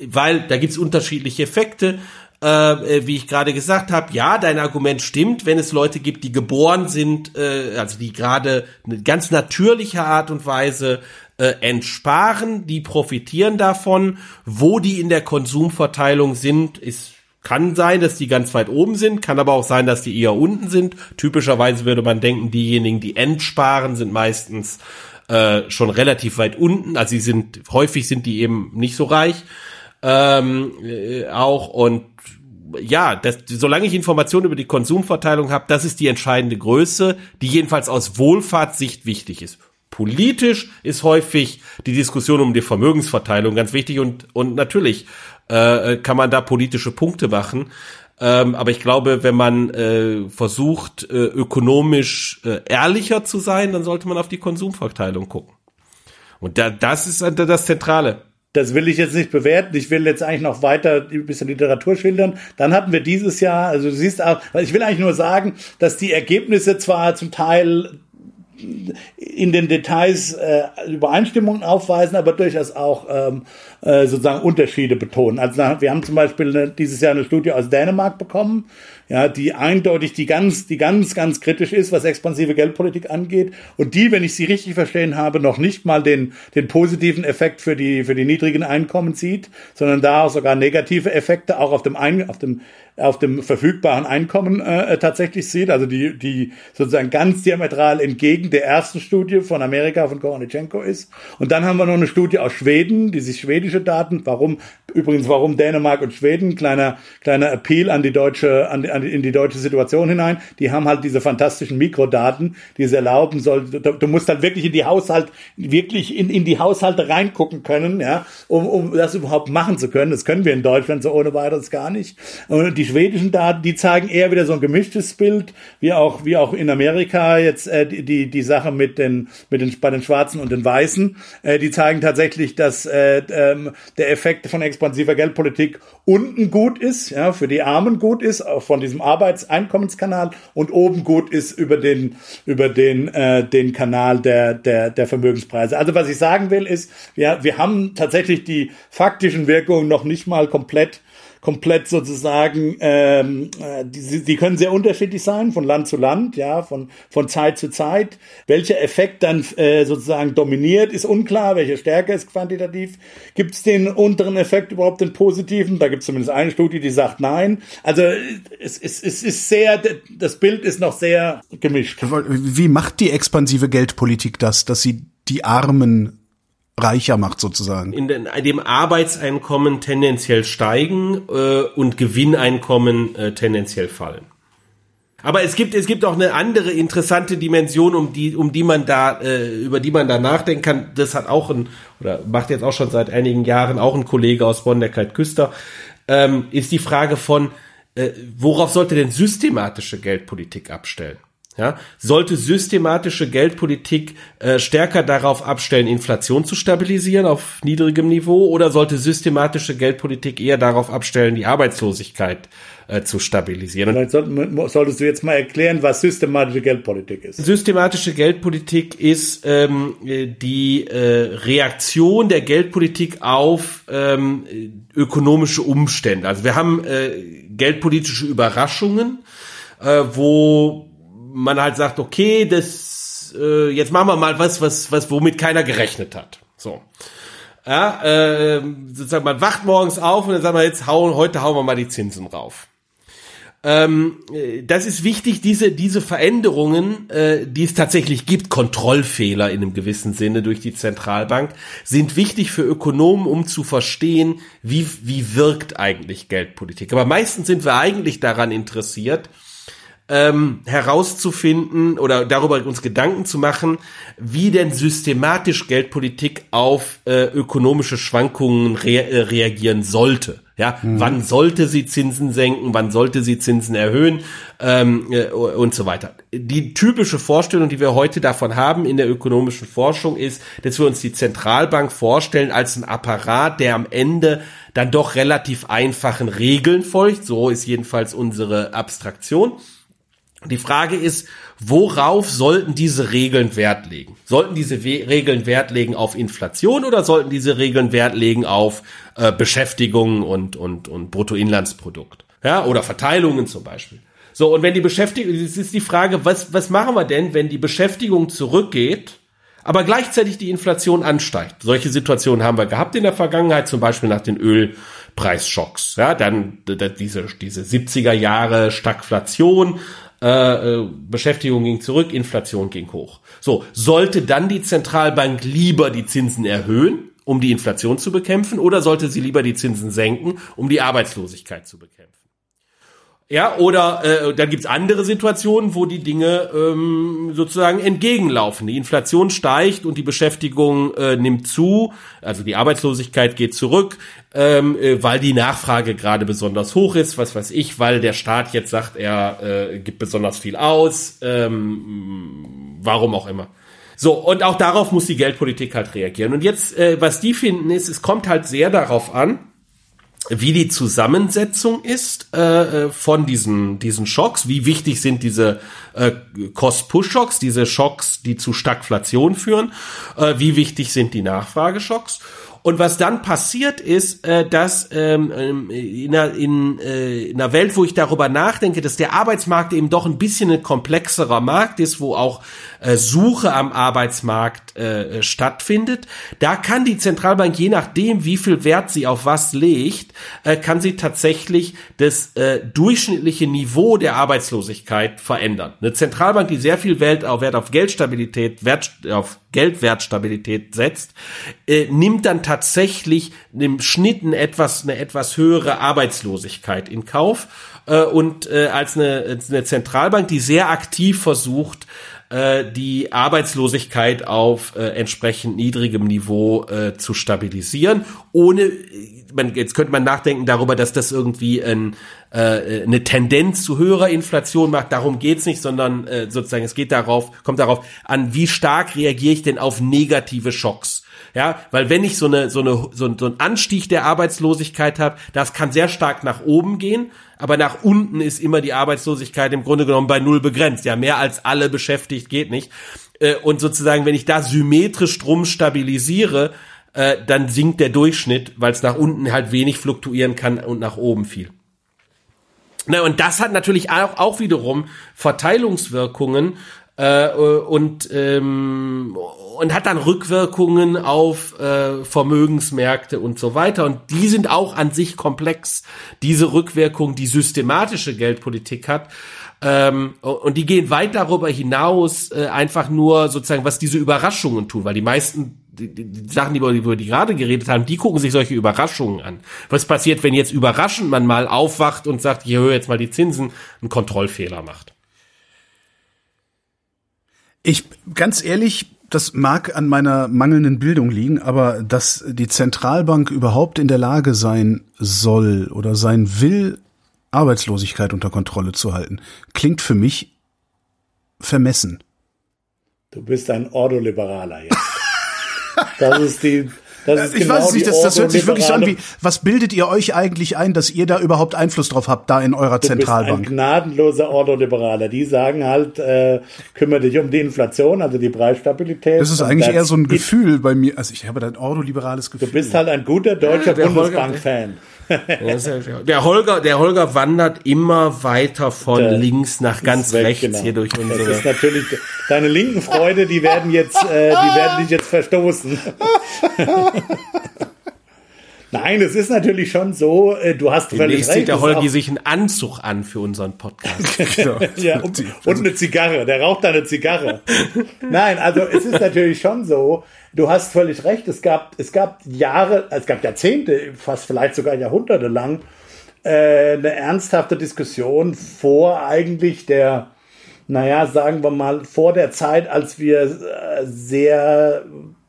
weil da gibt's unterschiedliche Effekte. Äh, wie ich gerade gesagt habe, ja, dein Argument stimmt, wenn es Leute gibt, die geboren sind, äh, also die gerade eine ganz natürliche Art und Weise äh, entsparen, die profitieren davon. Wo die in der Konsumverteilung sind, ist kann sein, dass die ganz weit oben sind, kann aber auch sein, dass die eher unten sind. Typischerweise würde man denken, diejenigen, die entsparen, sind meistens äh, schon relativ weit unten. Also sie sind häufig sind die eben nicht so reich ähm, äh, auch und ja, das, solange ich Informationen über die Konsumverteilung habe, das ist die entscheidende Größe, die jedenfalls aus Wohlfahrtssicht wichtig ist. Politisch ist häufig die Diskussion um die Vermögensverteilung ganz wichtig und, und natürlich äh, kann man da politische Punkte machen. Ähm, aber ich glaube, wenn man äh, versucht, äh, ökonomisch äh, ehrlicher zu sein, dann sollte man auf die Konsumverteilung gucken. Und da, das ist das Zentrale. Das will ich jetzt nicht bewerten. Ich will jetzt eigentlich noch weiter ein bisschen Literatur schildern. Dann hatten wir dieses Jahr, also du siehst auch, ich will eigentlich nur sagen, dass die Ergebnisse zwar zum Teil in den Details äh, Übereinstimmungen aufweisen, aber durchaus auch ähm, äh, sozusagen Unterschiede betonen. Also wir haben zum Beispiel eine, dieses Jahr eine Studie aus Dänemark bekommen, ja, die eindeutig die ganz, die ganz, ganz kritisch ist, was expansive Geldpolitik angeht und die, wenn ich sie richtig verstehen habe, noch nicht mal den, den positiven Effekt für die, für die niedrigen Einkommen sieht, sondern da auch sogar negative Effekte auch auf dem, Ein, auf dem auf dem verfügbaren Einkommen äh, tatsächlich sieht, also die, die sozusagen ganz diametral entgegen der ersten Studie von Amerika, von Koronitschenko ist. Und dann haben wir noch eine Studie aus Schweden, die sich schwedische Daten, warum, übrigens, warum Dänemark und Schweden, kleiner, kleiner Appeal an die deutsche, an, an, in die deutsche Situation hinein, die haben halt diese fantastischen Mikrodaten, die es erlauben soll, du, musst halt wirklich in die Haushalt, wirklich in, in die Haushalte reingucken können, ja, um, um das überhaupt machen zu können. Das können wir in Deutschland so ohne weiteres gar nicht. Und die schwedischen Daten, die zeigen eher wieder so ein gemischtes Bild, wie auch, wie auch in Amerika jetzt äh, die, die Sache mit den, mit den, bei den Schwarzen und den Weißen. Äh, die zeigen tatsächlich, dass äh, ähm, der Effekt von expansiver Geldpolitik unten gut ist, ja, für die Armen gut ist, auch von diesem Arbeitseinkommenskanal und oben gut ist über den, über den, äh, den Kanal der, der, der Vermögenspreise. Also was ich sagen will ist, wir, wir haben tatsächlich die faktischen Wirkungen noch nicht mal komplett komplett sozusagen, ähm, äh, die, die können sehr unterschiedlich sein von Land zu Land, ja, von, von Zeit zu Zeit. Welcher Effekt dann äh, sozusagen dominiert, ist unklar, welche Stärke ist quantitativ. Gibt es den unteren Effekt überhaupt, den positiven? Da gibt es zumindest eine Studie, die sagt nein. Also es, es, es ist sehr, das Bild ist noch sehr gemischt. Wie macht die expansive Geldpolitik das, dass sie die Armen reicher macht sozusagen. In, dem Arbeitseinkommen tendenziell steigen äh, und Gewinneinkommen äh, tendenziell fallen. Aber es gibt es gibt auch eine andere interessante Dimension, um die um die man da äh, über die man da nachdenken kann. Das hat auch ein oder macht jetzt auch schon seit einigen Jahren auch ein Kollege aus Bonn, der Kalt Küster, ähm, ist die Frage von äh, worauf sollte denn systematische Geldpolitik abstellen? Ja, sollte systematische Geldpolitik äh, stärker darauf abstellen, Inflation zu stabilisieren auf niedrigem Niveau, oder sollte systematische Geldpolitik eher darauf abstellen, die Arbeitslosigkeit äh, zu stabilisieren? Vielleicht sollten, solltest du jetzt mal erklären, was systematische Geldpolitik ist. Systematische Geldpolitik ist ähm, die äh, Reaktion der Geldpolitik auf ähm, ökonomische Umstände. Also wir haben äh, geldpolitische Überraschungen, äh, wo man halt sagt, okay, das äh, jetzt machen wir mal was, was, was womit keiner gerechnet hat. So. Ja, äh, sozusagen, man wacht morgens auf und dann sagt man, jetzt hauen, heute hauen wir mal die Zinsen rauf. Ähm, äh, das ist wichtig, diese, diese Veränderungen, äh, die es tatsächlich gibt, Kontrollfehler in einem gewissen Sinne durch die Zentralbank, sind wichtig für Ökonomen, um zu verstehen, wie, wie wirkt eigentlich Geldpolitik. Aber meistens sind wir eigentlich daran interessiert, ähm, herauszufinden oder darüber uns Gedanken zu machen, wie denn systematisch Geldpolitik auf äh, ökonomische Schwankungen rea äh, reagieren sollte. Ja, mhm. wann sollte sie Zinsen senken, wann sollte sie Zinsen erhöhen ähm, äh, und so weiter. Die typische Vorstellung, die wir heute davon haben in der ökonomischen Forschung, ist, dass wir uns die Zentralbank vorstellen als ein Apparat, der am Ende dann doch relativ einfachen Regeln folgt. So ist jedenfalls unsere Abstraktion. Die Frage ist, worauf sollten diese Regeln Wert legen? Sollten diese We Regeln Wert legen auf Inflation oder sollten diese Regeln Wert legen auf äh, Beschäftigung und, und, und Bruttoinlandsprodukt? Ja, oder Verteilungen zum Beispiel. So, und wenn die Beschäftigung, es ist die Frage, was, was machen wir denn, wenn die Beschäftigung zurückgeht, aber gleichzeitig die Inflation ansteigt? Solche Situationen haben wir gehabt in der Vergangenheit, zum Beispiel nach den Ölpreisschocks. Ja, dann diese, diese 70er Jahre Stagflation, äh, äh, Beschäftigung ging zurück, Inflation ging hoch. So, sollte dann die Zentralbank lieber die Zinsen erhöhen, um die Inflation zu bekämpfen, oder sollte sie lieber die Zinsen senken, um die Arbeitslosigkeit zu bekämpfen? Ja, oder äh, dann gibt's andere Situationen, wo die Dinge ähm, sozusagen entgegenlaufen. Die Inflation steigt und die Beschäftigung äh, nimmt zu, also die Arbeitslosigkeit geht zurück, ähm, äh, weil die Nachfrage gerade besonders hoch ist, was weiß ich, weil der Staat jetzt sagt, er äh, gibt besonders viel aus, ähm, warum auch immer. So, und auch darauf muss die Geldpolitik halt reagieren. Und jetzt, äh, was die finden, ist, es kommt halt sehr darauf an, wie die Zusammensetzung ist äh, äh, von diesen diesen Schocks, wie wichtig sind diese äh, Cost-Push-Schocks, diese Schocks, die zu Stagflation führen, äh, wie wichtig sind die Nachfrageschocks und was dann passiert ist, äh, dass ähm, ähm, in, einer, in, äh, in einer Welt, wo ich darüber nachdenke, dass der Arbeitsmarkt eben doch ein bisschen ein komplexerer Markt ist, wo auch äh, Suche am Arbeitsmarkt äh, stattfindet, da kann die Zentralbank, je nachdem, wie viel Wert sie auf was legt, äh, kann sie tatsächlich das äh, durchschnittliche Niveau der Arbeitslosigkeit verändern. Eine Zentralbank, die sehr viel Wert auf, Wert auf Geldstabilität, Wert auf Geldwertstabilität setzt, äh, nimmt dann tatsächlich im Schnitt eine etwas, eine etwas höhere Arbeitslosigkeit in Kauf äh, und äh, als eine, eine Zentralbank, die sehr aktiv versucht, äh, die Arbeitslosigkeit auf äh, entsprechend niedrigem Niveau äh, zu stabilisieren, ohne man, jetzt könnte man nachdenken darüber, dass das irgendwie ein, äh, eine Tendenz zu höherer Inflation macht. Darum geht's nicht, sondern äh, sozusagen es geht darauf, kommt darauf an, wie stark reagiere ich denn auf negative Schocks. Ja, weil wenn ich so eine so eine so, so ein Anstieg der Arbeitslosigkeit habe, das kann sehr stark nach oben gehen, aber nach unten ist immer die Arbeitslosigkeit im Grunde genommen bei null begrenzt. Ja, mehr als alle beschäftigt geht nicht. Äh, und sozusagen, wenn ich da symmetrisch drum stabilisiere, äh, dann sinkt der Durchschnitt, weil es nach unten halt wenig fluktuieren kann und nach oben viel. Na, und das hat natürlich auch, auch wiederum Verteilungswirkungen äh, und ähm, und hat dann Rückwirkungen auf äh, Vermögensmärkte und so weiter. Und die sind auch an sich komplex. Diese Rückwirkung, die systematische Geldpolitik hat. Ähm, und die gehen weit darüber hinaus, äh, einfach nur sozusagen, was diese Überraschungen tun, weil die meisten die, die, die Sachen, die wir, über die gerade geredet haben, die gucken sich solche Überraschungen an. Was passiert, wenn jetzt überraschend man mal aufwacht und sagt, ich erhöhe jetzt mal die Zinsen, einen Kontrollfehler macht? Ich, ganz ehrlich, das mag an meiner mangelnden Bildung liegen, aber dass die Zentralbank überhaupt in der Lage sein soll oder sein will, Arbeitslosigkeit unter Kontrolle zu halten, klingt für mich vermessen. Du bist ein Ordoliberaler jetzt. Das ist die das ich genau weiß es nicht, das, das hört sich wirklich so an wie, was bildet ihr euch eigentlich ein, dass ihr da überhaupt Einfluss drauf habt, da in eurer du Zentralbank? Bist ein gnadenloser Ordoliberaler. Die sagen halt, äh, kümmere dich um die Inflation, also die Preisstabilität. Das ist eigentlich eher so ein Gefühl bei mir. Also ich habe da ein ordoliberales Gefühl. Du bist halt ein guter deutscher ja, Bundesbank-Fan der Holger, der Holger wandert immer weiter von der links nach ganz weg, rechts genau. hier durch unsere. Das ist natürlich deine linken Freunde, die werden jetzt, äh, die werden dich jetzt verstoßen. Nein, es ist natürlich schon so, äh, du hast Demnächst völlig recht. zieht der Holgi sich einen Anzug an für unseren Podcast. genau. ja, und, und eine Zigarre, der raucht da eine Zigarre. Nein, also es ist natürlich schon so, du hast völlig recht, es gab, es gab Jahre, es gab Jahrzehnte, fast vielleicht sogar Jahrhunderte lang, äh, eine ernsthafte Diskussion vor eigentlich der, naja, sagen wir mal, vor der Zeit, als wir äh, sehr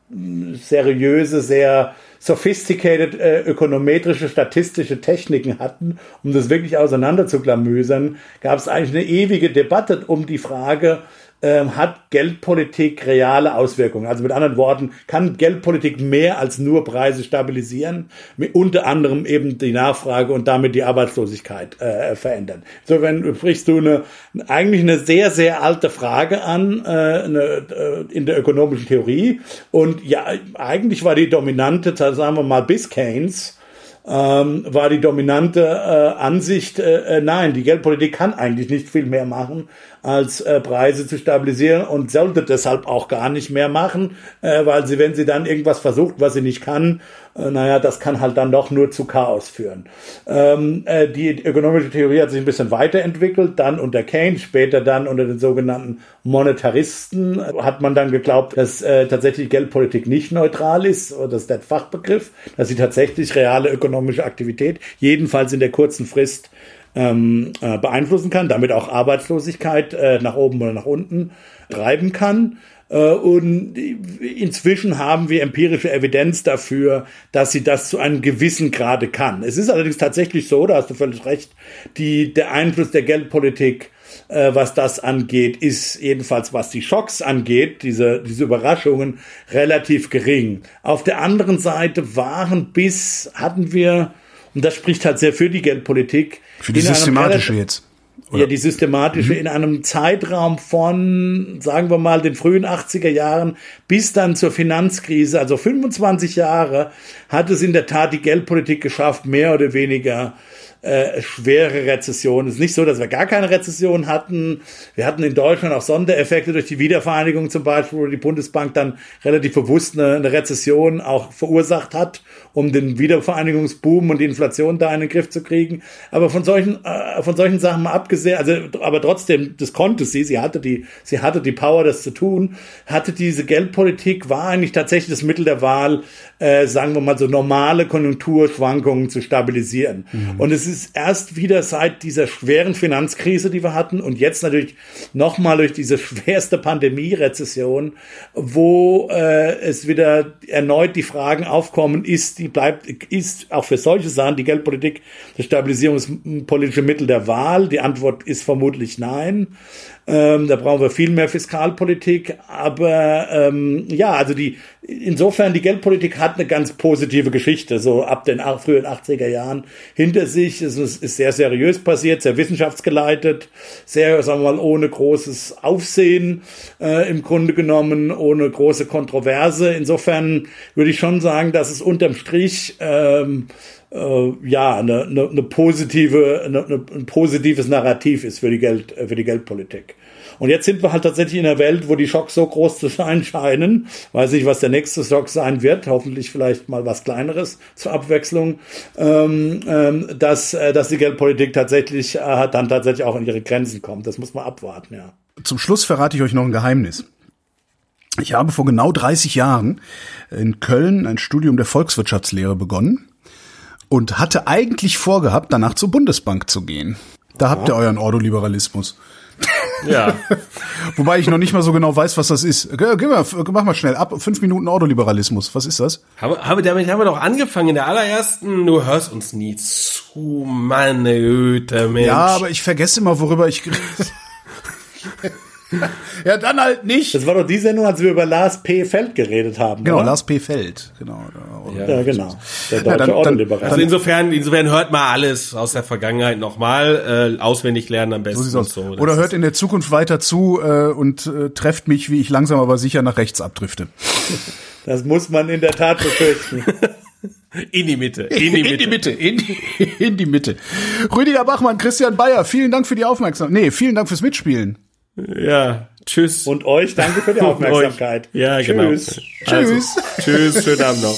seriöse, sehr sophisticated äh, ökonometrische, statistische Techniken hatten, um das wirklich auseinander zu gab es eigentlich eine ewige Debatte um die Frage, ähm, hat Geldpolitik reale Auswirkungen. Also mit anderen Worten, kann Geldpolitik mehr als nur Preise stabilisieren, mit unter anderem eben die Nachfrage und damit die Arbeitslosigkeit äh, verändern. Insofern sprichst du eine, eigentlich eine sehr, sehr alte Frage an äh, eine, äh, in der ökonomischen Theorie. Und ja, eigentlich war die dominante, sagen wir mal, bis Keynes, ähm, war die dominante äh, Ansicht, äh, äh, nein, die Geldpolitik kann eigentlich nicht viel mehr machen, als äh, Preise zu stabilisieren und sollte deshalb auch gar nicht mehr machen, äh, weil sie, wenn sie dann irgendwas versucht, was sie nicht kann, äh, naja, das kann halt dann doch nur zu Chaos führen. Ähm, äh, die ökonomische Theorie hat sich ein bisschen weiterentwickelt, dann unter Keynes, später dann unter den sogenannten Monetaristen äh, hat man dann geglaubt, dass äh, tatsächlich Geldpolitik nicht neutral ist, das ist der Fachbegriff, dass sie tatsächlich reale ökonomische Aktivität, jedenfalls in der kurzen Frist, ähm, äh, beeinflussen kann, damit auch Arbeitslosigkeit äh, nach oben oder nach unten treiben kann. Äh, und inzwischen haben wir empirische Evidenz dafür, dass sie das zu einem gewissen Grade kann. Es ist allerdings tatsächlich so, da hast du völlig recht, die, der Einfluss der Geldpolitik äh, was das angeht, ist jedenfalls was die Schocks angeht, diese, diese Überraschungen, relativ gering. Auf der anderen Seite waren bis, hatten wir und das spricht halt sehr für die Geldpolitik. Für die systematische jetzt. Oder? Ja, die systematische mhm. in einem Zeitraum von, sagen wir mal, den frühen 80er Jahren bis dann zur Finanzkrise, also 25 Jahre, hat es in der Tat die Geldpolitik geschafft, mehr oder weniger äh, schwere Rezession. Es ist nicht so, dass wir gar keine Rezession hatten. Wir hatten in Deutschland auch Sondereffekte durch die Wiedervereinigung zum Beispiel, wo die Bundesbank dann relativ bewusst eine, eine Rezession auch verursacht hat, um den Wiedervereinigungsboom und die Inflation da in den Griff zu kriegen. Aber von solchen, äh, von solchen Sachen mal abgesehen, also, aber trotzdem, das konnte sie. Sie hatte die, sie hatte die Power, das zu tun. Hatte diese Geldpolitik, war eigentlich tatsächlich das Mittel der Wahl, äh, sagen wir mal so normale Konjunkturschwankungen zu stabilisieren. Mhm. Und es ist erst wieder seit dieser schweren Finanzkrise, die wir hatten und jetzt natürlich nochmal durch diese schwerste Pandemie-Rezession, wo äh, es wieder erneut die Fragen aufkommen, ist die bleibt, ist auch für solche Sachen die Geldpolitik das stabilisierungspolitische Mittel der Wahl? Die Antwort ist vermutlich nein. Ähm, da brauchen wir viel mehr Fiskalpolitik. Aber ähm, ja, also die insofern die Geldpolitik hat eine ganz positive Geschichte, so ab den frühen 80er Jahren hinter sich. Es ist, sehr seriös passiert, sehr wissenschaftsgeleitet, sehr, sagen wir mal, ohne großes Aufsehen äh, im Grunde genommen, ohne große Kontroverse. Insofern würde ich schon sagen, dass es unterm Strich ähm, äh, ja eine, eine, eine positive, eine, ein positives Narrativ ist für die Geld, für die Geldpolitik. Und jetzt sind wir halt tatsächlich in einer Welt, wo die Schocks so groß zu sein scheinen. Weiß nicht, was der nächste Schock sein wird. Hoffentlich vielleicht mal was Kleineres zur Abwechslung. Ähm, ähm, dass, äh, dass die Geldpolitik tatsächlich äh, dann tatsächlich auch in ihre Grenzen kommt. Das muss man abwarten, ja. Zum Schluss verrate ich euch noch ein Geheimnis. Ich habe vor genau 30 Jahren in Köln ein Studium der Volkswirtschaftslehre begonnen und hatte eigentlich vorgehabt, danach zur Bundesbank zu gehen. Da habt ihr euren Ordoliberalismus. Ja. Wobei ich noch nicht mal so genau weiß, was das ist. Geh mal, mach mal schnell ab. Fünf Minuten Ordoliberalismus. Was ist das? Habe, habe, damit haben wir doch angefangen in der allerersten. Du hörst uns nie zu, meine Güte, Mensch. Ja, aber ich vergesse immer, worüber ich ja, dann halt nicht. Das war doch die Sendung, als wir über Lars P. Feld geredet haben. Genau, oder? Lars P. Feld. Genau. Ja, ja genau. Der deutsche ja, dann, dann, Also insofern, insofern hört mal alles aus der Vergangenheit nochmal äh, auswendig lernen am besten. So so. Oder hört in der Zukunft weiter zu äh, und äh, trefft mich, wie ich langsam aber sicher nach rechts abdrifte. Das muss man in der Tat befürchten. In die Mitte. In die Mitte. In die Mitte. In die, in die Mitte. Rüdiger Bachmann, Christian Bayer, vielen Dank für die Aufmerksamkeit. Nee, vielen Dank fürs Mitspielen. Ja, tschüss. Und euch danke für die Aufmerksamkeit. ja, genau. Tschüss. genau. Tschüss. Also, tschüss, schönen Abend noch.